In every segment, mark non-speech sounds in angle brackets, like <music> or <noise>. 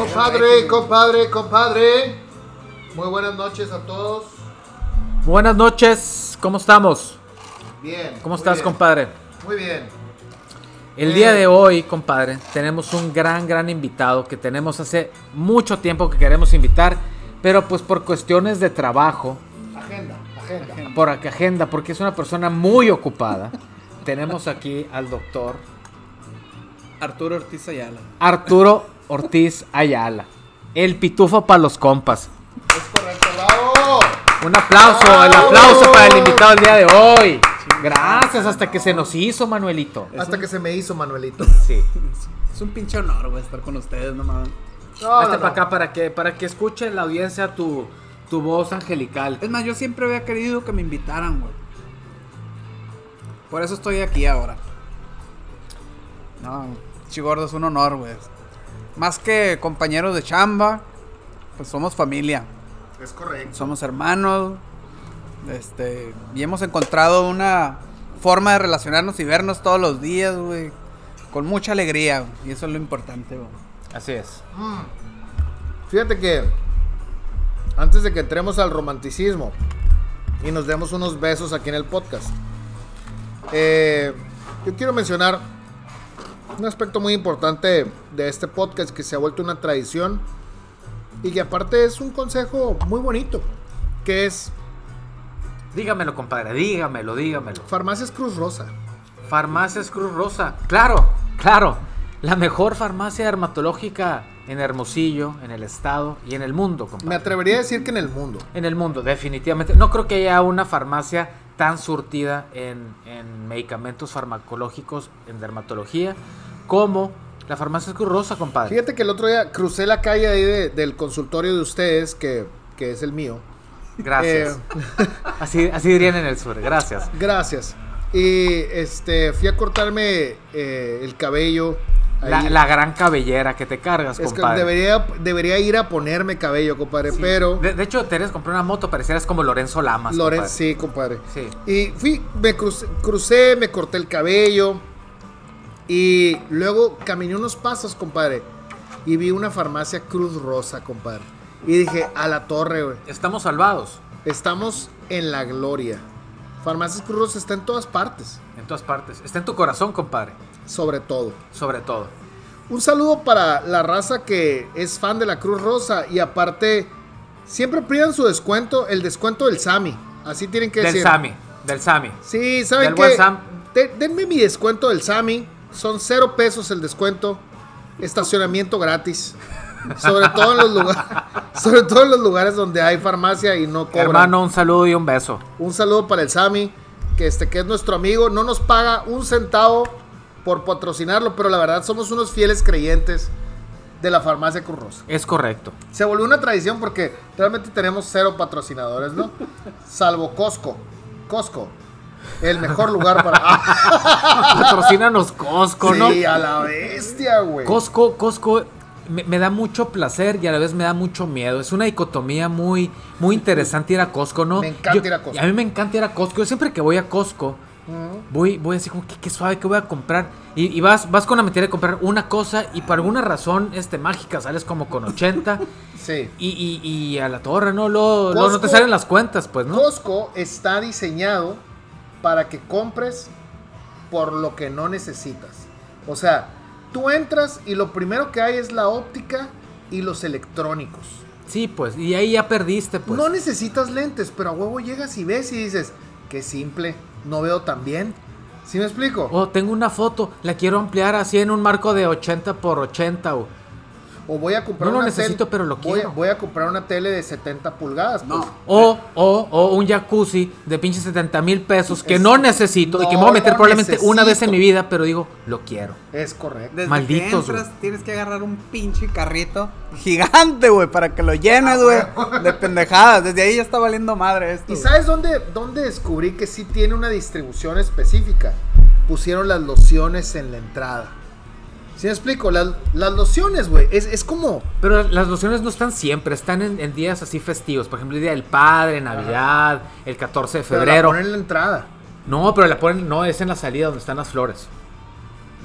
Compadre, compadre, compadre. Muy buenas noches a todos. Buenas noches, ¿cómo estamos? Bien. ¿Cómo estás, bien, compadre? Muy bien. El Eh. día de hoy, compadre, tenemos un gran, gran invitado que tenemos hace mucho tiempo que queremos invitar, pero pues por cuestiones de trabajo, Agenda, agenda. por agenda, porque es una persona muy ocupada, tenemos aquí al doctor Arturo Ortiz Ayala. Arturo Ortiz Ayala, el pitufo para los compas. Es correcto, bravo. Un aplauso, el aplauso para el invitado del día de hoy. Gracias, hasta que se nos hizo, Manuelito. Hasta que se me hizo Manuelito. Sí. Es un pinche honor, güey, estar con ustedes, no mames. No, Hazte no, para no. acá para que, para que escuche la audiencia tu, tu voz angelical. Es más, yo siempre había querido que me invitaran, güey. Por eso estoy aquí ahora. No, Chigordo es un honor, güey. Más que compañeros de chamba, pues somos familia. Es correcto. Somos hermanos. Este, y hemos encontrado una forma de relacionarnos y vernos todos los días, güey. Con mucha alegría, y eso es lo importante, güey. Así es. Fíjate que antes de que entremos al romanticismo y nos demos unos besos aquí en el podcast, eh, yo quiero mencionar un aspecto muy importante de este podcast que se ha vuelto una tradición y que aparte es un consejo muy bonito, que es Dígamelo, compadre, dígamelo, dígamelo. Farmacias Cruz Rosa. Farmacias Cruz Rosa. Claro, claro. La mejor farmacia dermatológica en Hermosillo, en el estado y en el mundo, Me compadre. atrevería a decir que en el mundo. En el mundo, definitivamente. No creo que haya una farmacia tan surtida en, en medicamentos farmacológicos, en dermatología, como la farmacia Cruz Rosa, compadre. Fíjate que el otro día crucé la calle ahí de- del consultorio de ustedes, que, que es el mío. Gracias. Eh, Así, así dirían en el sur, gracias. Gracias. Y este fui a cortarme eh, el cabello. La, gran cabellera que te cargas, es que compadre. debería, debería ir a ponerme cabello, compadre. Sí. Pero. De, de hecho, Teres compró una moto, parecieras como Lorenzo Lamas. Loren, compadre. sí, compadre. Sí. Y fui, me crucé, crucé, me corté el cabello. Y luego caminé unos pasos, compadre. Y vi una farmacia Cruz Rosa, compadre. Y dije, a la torre, güey. Estamos salvados Estamos en la gloria. Farmacias Cruz Rosa está en todas partes. en todas partes. Está en tu corazón, compadre. Sobre todo. Sobre todo. Un saludo para la raza que es fan de la Cruz Rosa y aparte siempre pidan su descuento, el descuento del Sami. Así tienen que Del decir. Sami. Del Sami. Sí, ¿saben Del qué? denme mi descuento del Sami. Son cero pesos el descuento. Estacionamiento gratis. Sobre todo en los lugares, <laughs> sobre todo en los lugares donde hay farmacia y no cobran. Hermano, un saludo y un beso. Un saludo para el Sami, que este que es nuestro amigo, no nos paga un centavo por patrocinarlo, pero la verdad somos unos fieles creyentes de la farmacia Cruz Rosa. Es correcto. Se volvió una tradición porque realmente tenemos cero patrocinadores, ¿no? <laughs> Salvo Costco. Costco. El mejor lugar para. <laughs> Patrocínanos Costco, ¿no? sí, a la bestia, güey. Costco, Costco me, me da mucho placer y a la vez me da mucho miedo. Es una dicotomía muy, muy interesante ir a Costco, ¿no? Me encanta Yo- ir a Costco. A mí me encanta ir a Costco. Yo siempre que voy a Costco, voy, voy así como que qué suave que voy a comprar. Y, y vas, vas con la mentira de comprar una cosa y por alguna razón este, mágica sales como con 80 <laughs> Sí. y, y, y a la torre, ¿no? Luego no te salen las cuentas, pues, ¿no? Costco está diseñado para que compres por lo que no necesitas. O sea, tú entras y lo primero que hay es la óptica y los electrónicos. Sí, pues, y ahí ya perdiste, pues. No necesitas lentes, pero a huevo llegas y ves y dices, qué simple, no veo tan bien. ¿Sí me explico? Oh, tengo una foto, la quiero ampliar así en un marco de 80 por 80 o... O voy a comprar No lo necesito, tele- pero lo voy, quiero. voy a comprar una tele de 70 pulgadas. No. pues. O, o, o un jacuzzi de pinche 70 mil pesos que Es- no necesito y que me voy a meter probablemente una vez en mi vida, pero digo, lo quiero. Es correcto. Desde Malditos, que entras, tienes que agarrar un pinche carrito gigante, güey, para que lo llenes, güey, de pendejadas. Desde ahí ya está valiendo madre esto. ¿Y sabes dónde, dónde descubrí que sí tiene una distribución específica? Pusieron las lociones en la entrada. ¿Sí me explico? Las, las lociones, güey, es, es como... Pero las lociones no están siempre, están en, en días así festivos. Por ejemplo, el Día del Padre, Navidad, el 14 de pero la febrero. ponen en la entrada. No, pero la ponen, no, es en la salida donde están las flores.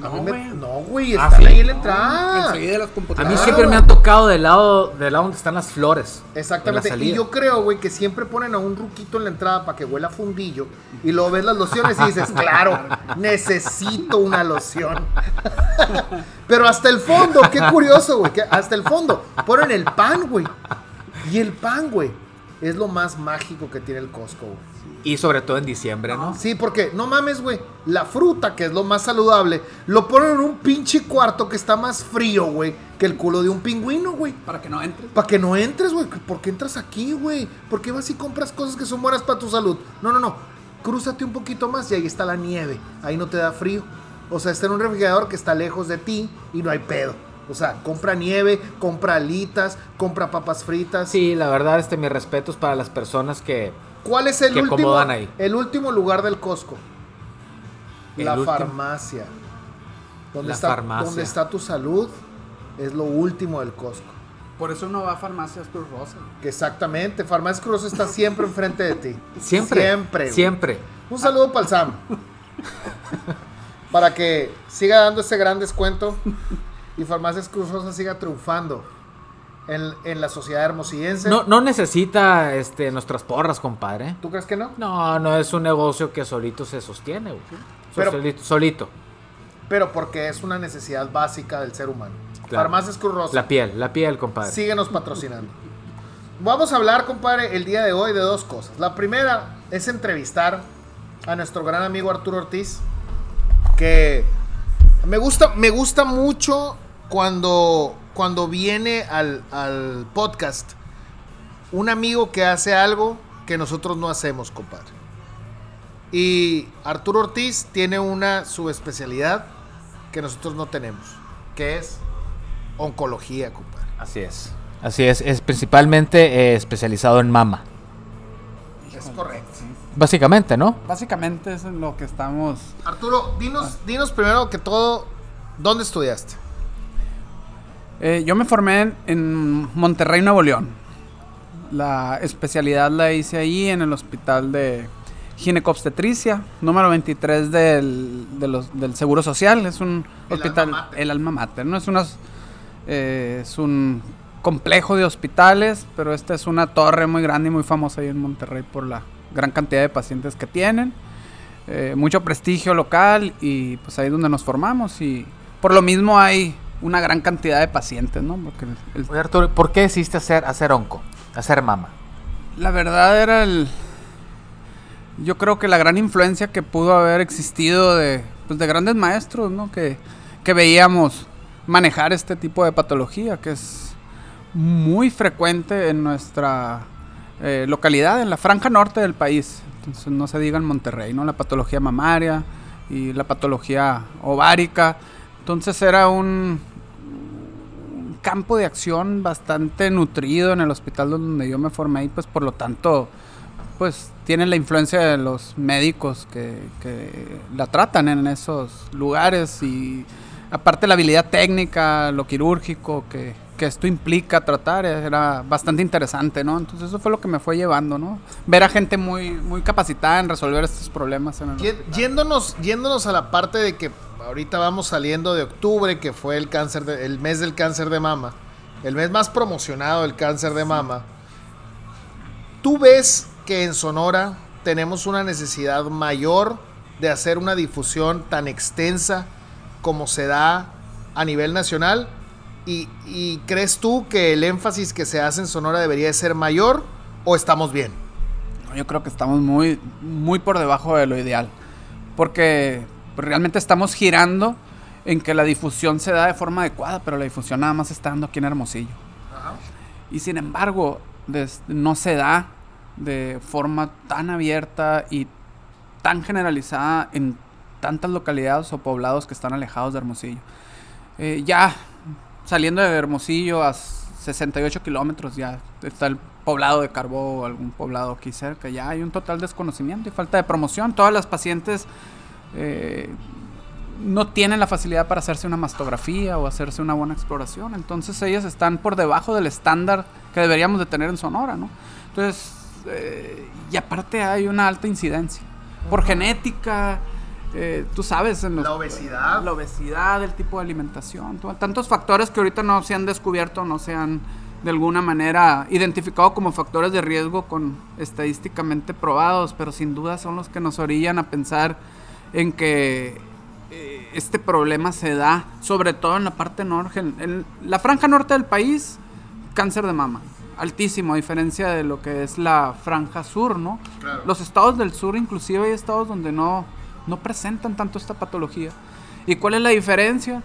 A No, mí güey. no, güey, Ah, están ¿sí? ahí en la entrada. Enseguida de las A computadoras. mí Ah, siempre me han tocado del lado, del lado donde están las flores. Exactamente. la Y yo creo, güey, que siempre ponen a un ruquito en la entrada para que huela a fundillo. Y luego ves las lociones y dices, <laughs> claro, necesito una loción. <laughs> Pero hasta el fondo, qué curioso, güey. hasta el fondo ponen el pan, güey. Y el pan, güey, es lo más mágico que tiene el Costco, güey. Y sobre todo en diciembre, ¿no? Sí, porque no mames, güey. La fruta, que es lo más saludable, lo ponen en un pinche cuarto que está más frío, güey, que el culo de un pingüino, güey. Para que no entres. Para que no entres, güey. ¿Por qué entras aquí, güey? ¿Por qué vas y compras cosas que son buenas para tu salud? No, no, no. Crúzate un poquito más y ahí está la nieve. Ahí no te da frío. O sea, está en un refrigerador que está lejos de ti y no hay pedo. O sea, compra nieve, compra alitas, compra papas fritas. Sí, la verdad, este, mis respetos para las personas que... ¿Cuál es el último? acomodan ahí. El último lugar del Costco. El la último. farmacia. ¿Dónde, La está, farmacia. ¿Dónde está tu salud? Es lo último del Costco. Por eso uno va a farmacias Cruz Rosa. Que exactamente. Farmacia Cruz está siempre enfrente de ti. Siempre. Siempre. Siempre. Un saludo para el Sam. Para que siga dando ese gran descuento y Farmacias Cruz Rosa siga triunfando en, en la sociedad hermosillense. No, no necesita este, nuestras porras, compadre. ¿Tú crees que no? No, no es un negocio que solito se sostiene, güey. Pero- solito, solito. Pero porque es una necesidad básica del ser humano. Claro. Farmacias Cruz Rosa. La piel, la piel, compadre. Síguenos patrocinando. Vamos a hablar, compadre, el día de hoy de dos cosas. La primera es entrevistar a nuestro gran amigo Arturo Ortiz, que me gusta, me gusta mucho cuando, cuando viene al, al podcast un amigo que hace algo que nosotros no hacemos, compadre. Y Arturo Ortiz tiene una subespecialidad que nosotros no tenemos, que es oncología, compadre. Así es. Así es, es principalmente eh, especializado en mama. Es correcto. Básicamente, ¿no? Básicamente eso es lo que estamos... Arturo, dinos, dinos primero que todo, ¿dónde estudiaste? Eh, yo me formé en, Monterrey, Nuevo León. La especialidad la hice ahí en el hospital de ginecobstetricia, número 23 del, de los- del Seguro Social. Es un El hospital, alma el alma mater, ¿no? Es, unas, eh, es un complejo de hospitales, pero esta es una torre muy grande y muy famosa ahí en Monterrey por la gran cantidad de pacientes que tienen. Eh, mucho prestigio local y pues ahí es donde nos formamos y por lo mismo hay una gran cantidad de pacientes, ¿no? Porque el- Oye, Arturo, ¿por qué decidiste hacer, hacer onco? Hacer mama. la verdad era el... Yo creo que la gran influencia que pudo haber existido de, pues, de grandes maestros, ¿no? Que, que veíamos manejar este tipo de patología, que es muy frecuente en nuestra eh, localidad, en la franja norte del país. Entonces no se diga en Monterrey, ¿no? La patología mamaria y la patología ovárica. Entonces era un, un campo de acción bastante nutrido en el hospital donde yo me formé y pues por lo tanto pues tienen la influencia de los médicos que, que la tratan en esos lugares y aparte la habilidad técnica, lo quirúrgico que, que esto implica tratar era bastante interesante, ¿no? Entonces eso fue lo que me fue llevando, ¿no? Ver a gente muy, muy capacitada en resolver estos problemas en el hospital. Yéndonos, yéndonos a la parte de que ahorita vamos saliendo de octubre, que fue el cáncer de- el mes del cáncer de mama, el mes más promocionado del cáncer de mama. ¿Tú ves que en Sonora tenemos una necesidad mayor de hacer una difusión tan extensa como se da a nivel nacional? ¿Y, y crees tú que el énfasis que se hace en Sonora debería de ser mayor o estamos bien? Yo creo que estamos muy, muy por debajo de lo ideal. Porque pues, realmente estamos girando en que la difusión se da de forma adecuada, pero la difusión nada más está dando aquí en Hermosillo. Y sin embargo, no se da de forma tan abierta y tan generalizada en tantas localidades o poblados que están alejados de Hermosillo. Eh, ya saliendo de Hermosillo a 68 kilómetros ya está el poblado de Carbó o algún poblado aquí cerca. Ya hay un total desconocimiento y falta de promoción. Todas las pacientes eh, no tienen la facilidad para hacerse una mastografía o hacerse una buena exploración. Entonces ellas están por debajo del estándar que deberíamos de tener en Sonora, ¿no? Entonces, eh, y aparte hay una alta incidencia. Por genética, eh, tú sabes, en la obesidad. La obesidad, el tipo de alimentación, tantos factores que ahorita no se han descubierto, no se han de alguna manera identificado como factores de riesgo con estadísticamente probados, pero sin duda son los que nos orillan a pensar en que eh, este problema se da sobre todo en la parte norte, en, la franja norte del país, cáncer de mama altísimo a diferencia de lo que es la franja sur, ¿no? Los estados del sur inclusive hay estados donde no no presentan tanto esta patología. ¿Y cuál es la diferencia?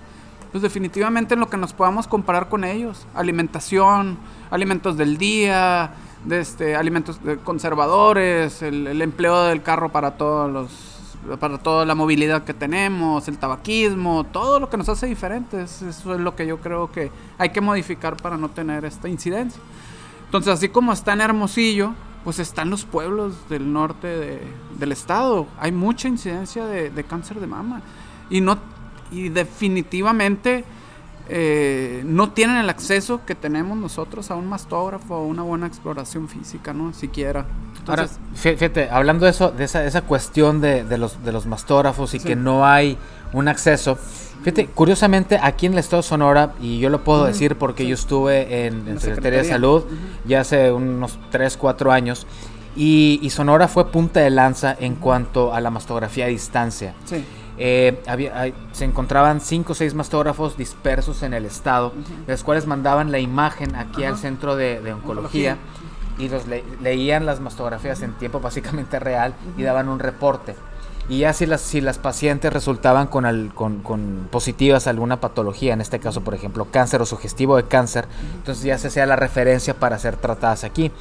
Pues definitivamente en lo que nos podamos comparar con ellos. Alimentación, alimentos del día, de este, alimentos conservadores, el, empleo del carro para todos los para toda la movilidad que tenemos, el tabaquismo, todo lo que nos hace diferentes. Eso es lo que yo creo que hay que modificar para no tener esta incidencia. Entonces, así como está en Hermosillo, pues están los pueblos del norte del estado. Hay mucha incidencia de, cáncer de mama. Y, no, y definitivamente eh, no tienen el acceso que tenemos nosotros a un mastógrafo o una buena exploración física, ¿no? Siquiera. Ahora, fíjate, hablando de eso, de esa, esa cuestión de, de, los, de los mastógrafos y que no hay un acceso, Fíjate, curiosamente aquí en el estado de Sonora, y yo lo puedo decir porque yo estuve en, Secretaría, de Salud ya hace unos 3, 4 años, y, Sonora fue punta de lanza en cuanto a la mastografía a distancia. Sí. Eh, había, se encontraban 5 o 6 mastógrafos dispersos en el estado, de los cuales mandaban la imagen aquí al centro de, oncología, y los leían las mastografías en tiempo básicamente real y daban un reporte. Y ya si las, si las pacientes resultaban con, con, positivas a alguna patología, en este caso, por ejemplo, cáncer o sugestivo de cáncer, entonces ya se hacía la referencia para ser tratadas aquí.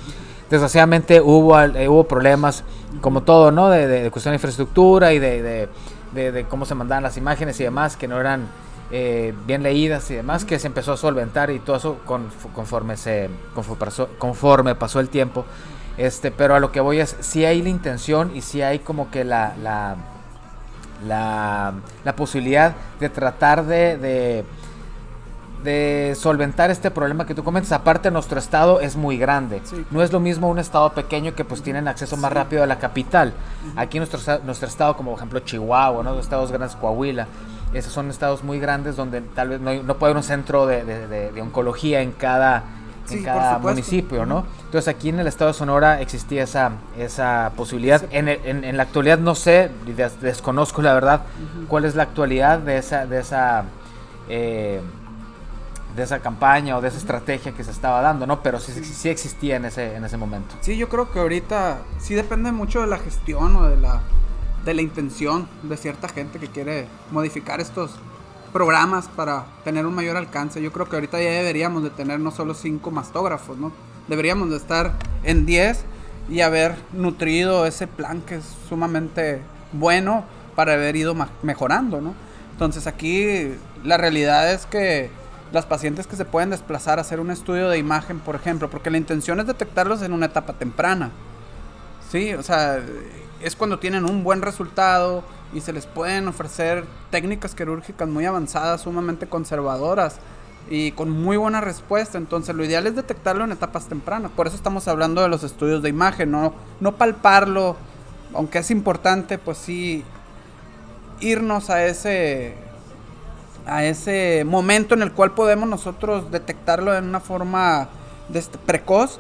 Desgraciadamente hubo, eh, hubo problemas, como todo, ¿no? De, cuestión de infraestructura y de, cómo se mandaban las imágenes y demás, que no eran eh, bien leídas y demás, que se empezó a solventar y todo eso conforme, se, conforme pasó el tiempo. Este, pero a lo que voy es, si hay la intención y si hay como que la, la, la, posibilidad de tratar de, de, solventar este problema que tú comentas. Aparte, nuestro estado es muy grande. No es lo mismo un estado pequeño que pues tienen acceso más rápido a la capital. Aquí nuestro, nuestro estado, como por ejemplo Chihuahua, ¿no? los estados grandes, Coahuila, esos son estados muy grandes donde tal vez no, no puede haber un centro de, de oncología en cada en cada municipio, ¿no? Entonces aquí en el estado de Sonora existía esa, esa posibilidad. En, en, la actualidad no sé, desconozco la verdad, cuál es la actualidad de esa, de esa, eh, de esa campaña o de esa estrategia que se estaba dando, ¿no? Pero sí, sí, existía en ese, en ese momento. Sí, yo creo que ahorita sí depende mucho de la gestión o de la, de la intención de cierta gente que quiere modificar estos programas para tener un mayor alcance. Yo creo que ahorita ya deberíamos de tener no solo cinco mastógrafos, ¿no? Deberíamos de estar en 10 y haber nutrido ese plan que es sumamente bueno para haber ido mejorando, ¿no? Entonces aquí la realidad es que las pacientes que se pueden desplazar a hacer un estudio de imagen, por ejemplo, porque la intención es detectarlos en una etapa temprana. Sí, o sea, es cuando tienen un buen resultado, y se les pueden ofrecer técnicas quirúrgicas muy avanzadas, sumamente conservadoras y con muy buena respuesta. Entonces lo ideal es detectarlo en etapas tempranas. Por eso estamos hablando de los estudios de imagen, no, no palparlo, aunque es importante, pues sí irnos a ese a ese momento en el cual podemos nosotros detectarlo de una forma este, precoz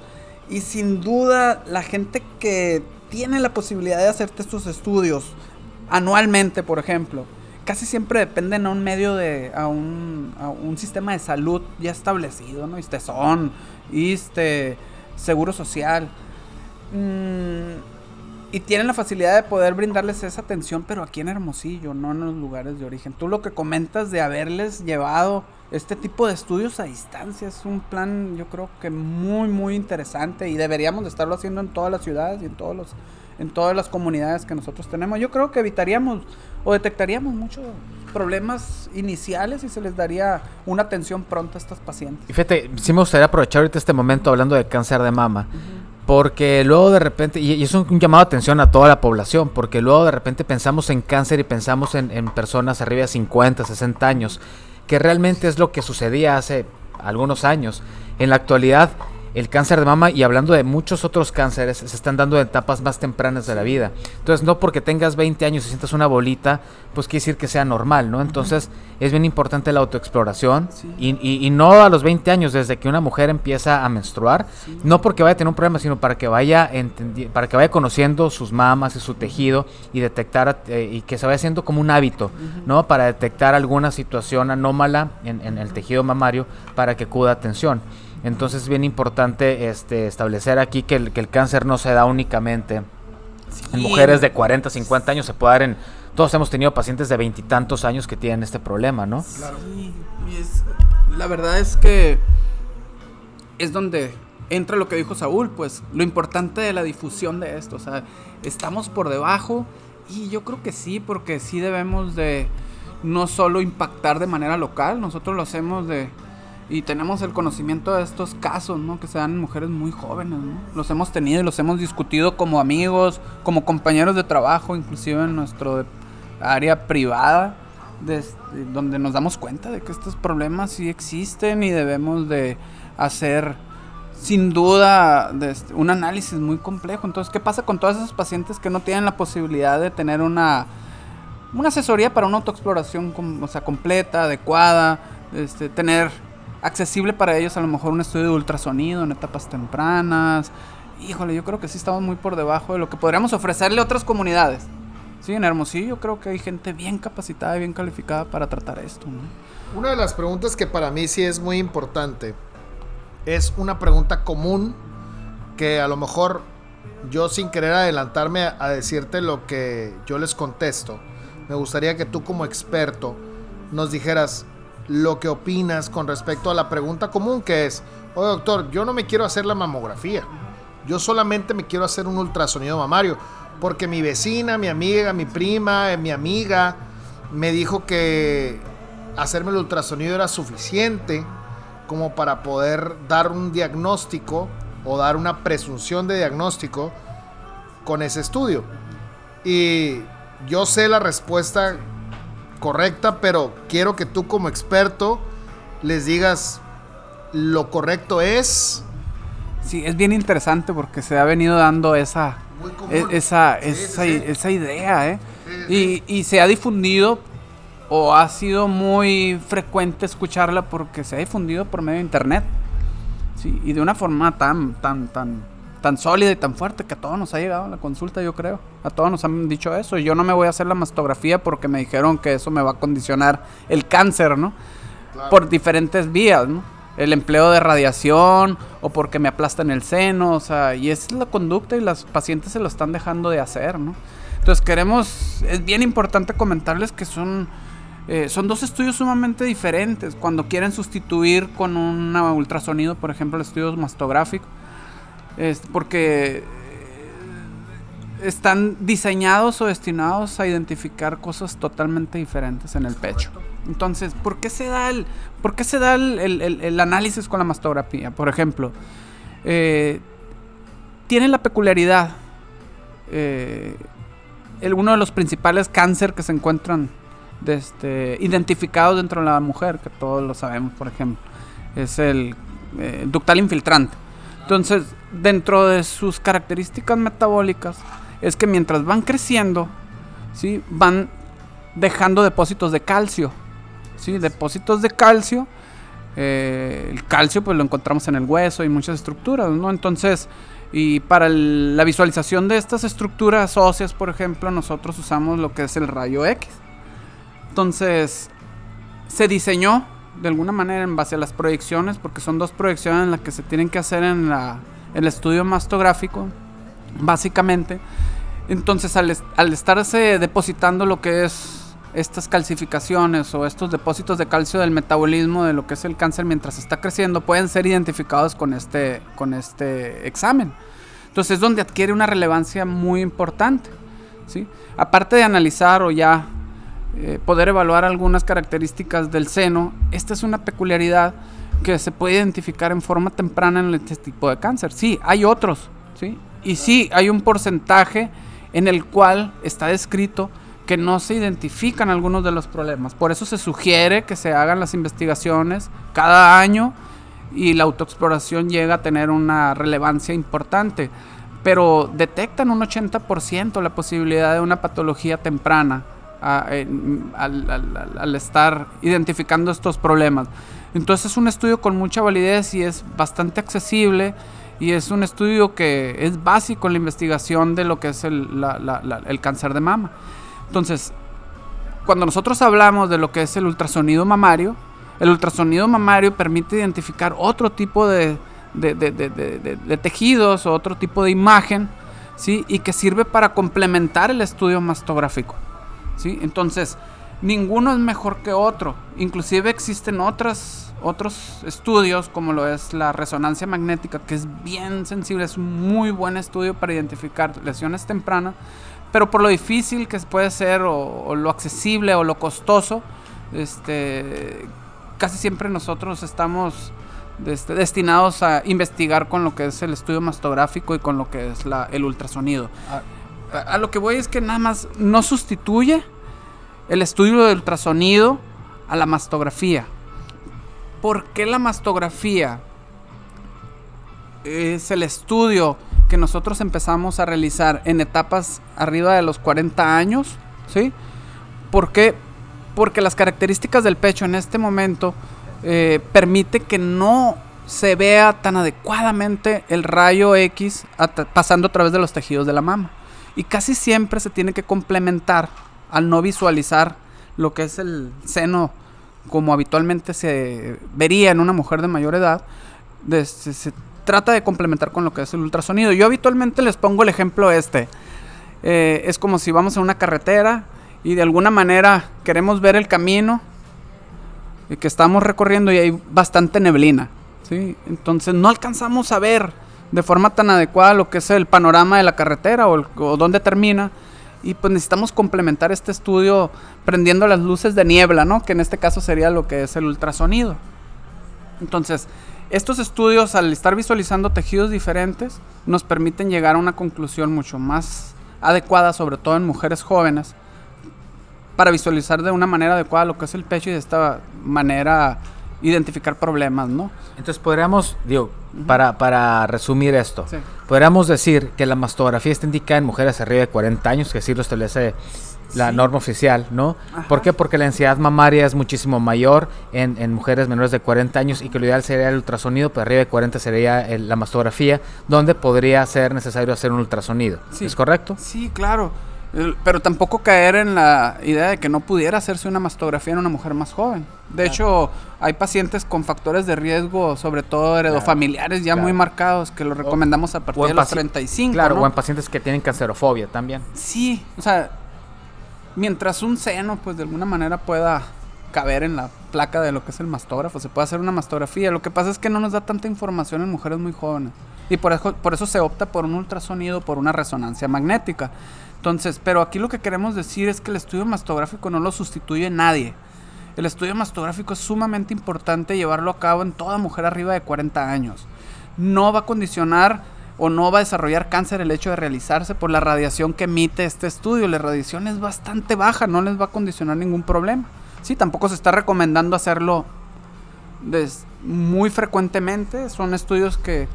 y sin duda la gente que tiene la posibilidad de hacerte estos estudios anualmente, por ejemplo, casi siempre dependen a un medio de, a un, a un sistema de salud ya establecido, ¿no? son ISTE, Seguro Social. Mm, y tienen la facilidad de poder brindarles esa atención, pero aquí en Hermosillo, no en los lugares de origen. Tú lo que comentas de haberles llevado este tipo de estudios a distancia es un plan, yo creo que muy, muy interesante y deberíamos de estarlo haciendo en todas las ciudades y en todos los en todas las comunidades que nosotros tenemos. Yo creo que evitaríamos o detectaríamos muchos problemas iniciales y se les daría una atención pronta a estos pacientes. Y fíjate, sí me gustaría aprovechar ahorita este momento hablando de cáncer de mama. Porque luego de repente, y, es un, llamado de atención a toda la población, porque luego de repente pensamos en cáncer y pensamos en, en personas arriba de 50, 60 años, que realmente es lo que sucedía hace algunos años. En la actualidad, el cáncer de mama y hablando de muchos otros cánceres se están dando en etapas más tempranas de la vida. Entonces, no porque tengas 20 años y sientas una bolita, pues quiere decir que sea normal, ¿no? Entonces, es bien importante la autoexploración y, y, no a los 20 años, desde que una mujer empieza a menstruar, no porque vaya a tener un problema, sino para que vaya para que vaya conociendo sus mamas y su tejido y detectar eh, y que se vaya haciendo como un hábito, ¿no? Para detectar alguna situación anómala en, en el tejido mamario para que acuda atención. Entonces es bien importante este, establecer aquí que el, que el cáncer no se da únicamente en mujeres de 40, 50 años, se puede dar en... Todos hemos tenido pacientes de veintitantos años que tienen este problema, ¿no? Claro. Sí, la verdad es que es donde entra lo que dijo Saúl, pues lo importante de la difusión de esto, o sea, estamos por debajo y yo creo que sí, porque sí debemos de no solo impactar de manera local, nosotros lo hacemos de y tenemos el conocimiento de estos casos, ¿no? Que se dan mujeres muy jóvenes, ¿no? Los hemos tenido y los hemos discutido como amigos, como compañeros de trabajo, inclusive en nuestro área privada, donde nos damos cuenta de que estos problemas sí existen y debemos de hacer sin duda un análisis muy complejo. Entonces, ¿qué pasa con todos esos pacientes que no tienen la posibilidad de tener una, una asesoría para una autoexploración o sea, completa, adecuada, este, tener accesible para ellos a lo mejor un estudio de ultrasonido en etapas tempranas. Híjole, yo creo que sí estamos muy por debajo de lo que podríamos ofrecerle a otras comunidades. Sí, en Hermosillo creo que hay gente bien capacitada y bien calificada para tratar esto. Una de las preguntas que para mí sí es muy importante es una pregunta común que a lo mejor yo sin querer adelantarme a decirte lo que yo les contesto, me gustaría que tú como experto nos dijeras lo que opinas con respecto a la pregunta común que es, oye doctor, yo no me quiero hacer la mamografía, yo solamente me quiero hacer un ultrasonido mamario, porque mi vecina, mi amiga, mi prima, mi amiga me dijo que hacerme el ultrasonido era suficiente como para poder dar un diagnóstico o dar una presunción de diagnóstico con ese estudio. Y yo sé la respuesta correcta, pero quiero que tú como experto les digas lo correcto es. Sí, es bien interesante porque se ha venido dando esa, e, esa, esa, idea, ¿eh? Y, y, se ha difundido o ha sido muy frecuente escucharla porque se ha difundido por medio de internet. Sí, y de una forma tan, tan, tan tan sólida y tan fuerte que a todos nos ha llegado la consulta, yo creo. A todos nos han dicho eso. Y yo no me voy a hacer la mastografía porque me dijeron que eso me va a condicionar el cáncer, ¿no? Por diferentes vías, ¿no? El empleo de radiación o porque me aplastan el seno, o sea, y esa es la conducta y las pacientes se lo están dejando de hacer, ¿no? Entonces queremos, es bien importante comentarles que son, eh, son dos estudios sumamente diferentes. Cuando quieren sustituir con un ultrasonido, por ejemplo, el estudio mastográfico, es porque están diseñados o destinados a identificar cosas totalmente diferentes en el pecho. Entonces, ¿por qué se da el, por qué se da el, análisis con la mastografía? Por ejemplo, eh, tiene la peculiaridad, eh, uno de los principales cáncer que se encuentran este, identificados dentro de la mujer, que todos lo sabemos, por ejemplo, es el eh, ductal infiltrante. Entonces, dentro de sus características metabólicas, es que mientras van creciendo, ¿sí? van dejando depósitos de calcio. ¿sí? Depósitos de calcio. Eh, el calcio pues lo encontramos en el hueso y muchas estructuras, ¿no? Entonces, y para la visualización de estas estructuras óseas, por ejemplo, nosotros usamos lo que es el rayo X. Entonces, se diseñó de alguna manera en base a las proyecciones, porque son dos proyecciones en las que se tienen que hacer en la, el estudio mastográfico, básicamente, Entonces, al, al estarse depositando lo que es estas calcificaciones o estos depósitos de calcio del metabolismo de lo que es el cáncer mientras está creciendo pueden ser identificados con este, con este examen. Entonces es donde adquiere una relevancia muy importante. ¿sí? Aparte de analizar o ya eh, poder evaluar algunas características del seno, esta es una peculiaridad que se puede identificar en forma temprana en este tipo de cáncer. Sí, hay otros, ¿sí? Y sí, hay un porcentaje en el cual está descrito que no se identifican algunos de los problemas. Por eso se sugiere que se hagan las investigaciones cada año y la autoexploración llega a tener una relevancia importante. Pero detectan un 80% la posibilidad de una patología temprana al, estar identificando estos problemas. Entonces es un estudio con mucha validez y es bastante accesible y es un estudio que es básico en la investigación de lo que es el, el cáncer de mama. Entonces, cuando nosotros hablamos de lo que es el ultrasonido mamario, el ultrasonido mamario permite identificar otro tipo de, de, tejidos o otro tipo de imagen, ¿sí? Y que sirve para complementar el estudio mastográfico, ¿sí? Entonces, ninguno es mejor que otro. Inclusive existen otras, otros estudios, como lo es la resonancia magnética, que es bien sensible, es un muy buen estudio para identificar lesiones tempranas, pero por lo difícil que puede ser, o, lo accesible, o lo costoso, este, casi siempre nosotros estamos este, destinados a investigar con lo que es el estudio mastográfico y con lo que es el ultrasonido. Ah. A, lo que voy es que nada más no sustituye el estudio de ultrasonido a la mastografía. ¿Por qué la mastografía es el estudio que nosotros empezamos a realizar en etapas arriba de los 40 años? ¿Sí? ¿Por qué? Porque las características del pecho en este momento eh, permite que no se vea tan adecuadamente el rayo X pasando a través de los tejidos de la mama. Y casi siempre se tiene que complementar al no visualizar lo que es el seno como habitualmente se vería en una mujer de mayor edad, se, trata de complementar con lo que es el ultrasonido. Yo habitualmente les pongo el ejemplo este. Eh, es como si vamos a una carretera y de alguna manera queremos ver el camino que estamos recorriendo y hay bastante neblina. ¿sí? Entonces no alcanzamos a ver de forma tan adecuada lo que es el panorama de la carretera o, dónde termina y pues necesitamos complementar este estudio prendiendo las luces de niebla, ¿no? Que en este caso sería lo que es el ultrasonido. Entonces, estos estudios al estar visualizando tejidos diferentes nos permiten llegar a una conclusión mucho más adecuada, sobre todo en mujeres jóvenes, para visualizar de una manera adecuada lo que es el pecho y de esta manera identificar problemas, ¿no? Entonces podríamos, digo, para, para resumir esto, podríamos decir que la mastografía está indicada en mujeres arriba de 40 años, que así lo establece la norma oficial, ¿no? ¿Por qué? Porque la densidad mamaria es muchísimo mayor en, en, mujeres menores de 40 años y que lo ideal sería el ultrasonido, pero arriba de 40 sería la mastografía, donde podría ser necesario hacer un ultrasonido. ¿Es correcto? Sí, claro. Pero tampoco caer en la idea de que no pudiera hacerse una mastografía en una mujer más joven. De hecho, hay pacientes con factores de riesgo, sobre todo heredofamiliares ya muy marcados, que lo recomendamos a partir de los 35. Claro, o en pacientes que tienen cancerofobia también. Sí, o sea, mientras un seno, pues de alguna manera pueda caber en la placa de lo que es el mastógrafo, se puede hacer una mastografía. Lo que pasa es que no nos da tanta información en mujeres muy jóvenes. Y por eso, por eso se opta por un ultrasonido, por una resonancia magnética. Entonces, pero aquí lo que queremos decir es que el estudio mastográfico no lo sustituye nadie. El estudio mastográfico es sumamente importante llevarlo a cabo en toda mujer arriba de 40 años. No va a condicionar o no va a desarrollar cáncer el hecho de realizarse por la radiación que emite este estudio. La radiación es bastante baja, no les va a condicionar ningún problema. Sí, tampoco se está recomendando hacerlo muy frecuentemente. Son estudios que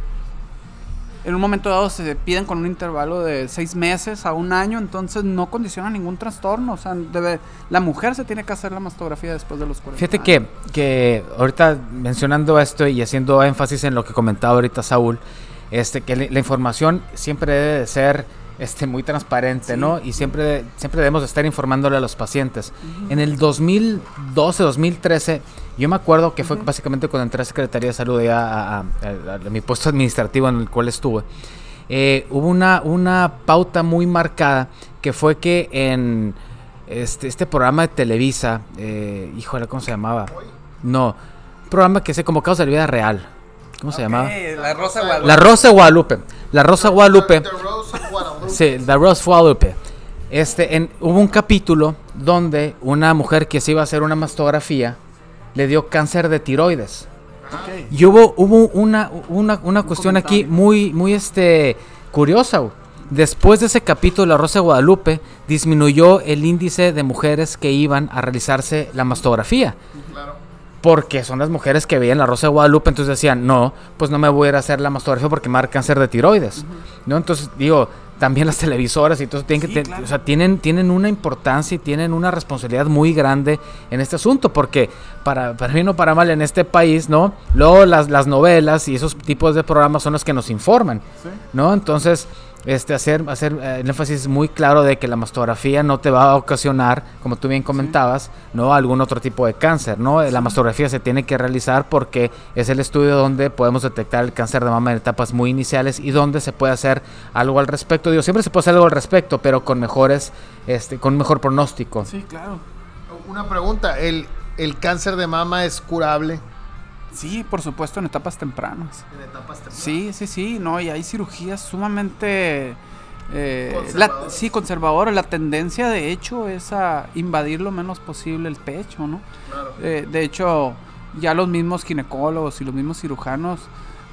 en un momento dado se piden con un intervalo de seis meses a un año, entonces no condiciona ningún trastorno. O sea, debe, la mujer se tiene que hacer la mastografía después de los 40 Fíjate que, que ahorita mencionando esto y haciendo énfasis en lo que comentaba ahorita Saúl, este, que la, información siempre debe de ser este, muy transparente, ¿no? Y siempre, siempre debemos estar informándole a los pacientes. En el 2012, 2013 yo me acuerdo que fue básicamente cuando entré a Secretaría de Salud a, mi puesto administrativo en el cual estuve. eh, hubo una, una pauta muy marcada que fue que en este, este programa de Televisa, eh, híjole, ¿cómo se llamaba? No, un programa que se convocaba de la vida real. ¿Cómo se llamaba? La Rosa Guadalupe. La Rosa Guadalupe. La Rosa Guadalupe. Sí, The Rose Guadalupe. Este, en, hubo un capítulo donde una mujer que se iba a hacer una mastografía le dio cáncer de tiroides. Y hubo, hubo una, una, una cuestión aquí muy, muy este, curiosa. Después de ese capítulo La Rosa de Guadalupe, disminuyó el índice de mujeres que iban a realizarse la mastografía. Porque son las mujeres que veían La Rosa de Guadalupe, entonces decían, no, pues no me voy a ir a hacer la mastografía porque me va a dar cáncer de tiroides. ¿No? Entonces, digo, también las televisoras y todo eso tienen que Sí, claro. o sea, tienen, tienen una importancia y tienen una responsabilidad muy grande en este asunto, porque para, para bien o para mal en este país, ¿no? Luego las, las novelas y esos tipos de programas son los que nos informan, ¿no? Entonces, este, hacer, hacer eh, el énfasis muy claro de que la mastografía no te va a ocasionar, como tú bien comentabas, ¿no? Algún otro tipo de cáncer, ¿no? La mastografía se tiene que realizar porque es el estudio donde podemos detectar el cáncer de mama en etapas muy iniciales y donde se puede hacer algo al respecto. Digo, siempre se puede hacer algo al respecto, pero con mejores, este, con mejor pronóstico. Sí, claro. Una pregunta, ¿el, ¿el cáncer de mama es curable Sí, por supuesto, en etapas tempranas. en etapas tempranas? Sí, sí, sí, no, y hay cirugías sumamente... eh, la, sí, conservadoras. La tendencia, de hecho, es a invadir lo menos posible el pecho, ¿no? Claro. Eh, de hecho, ya los mismos ginecólogos y los mismos cirujanos,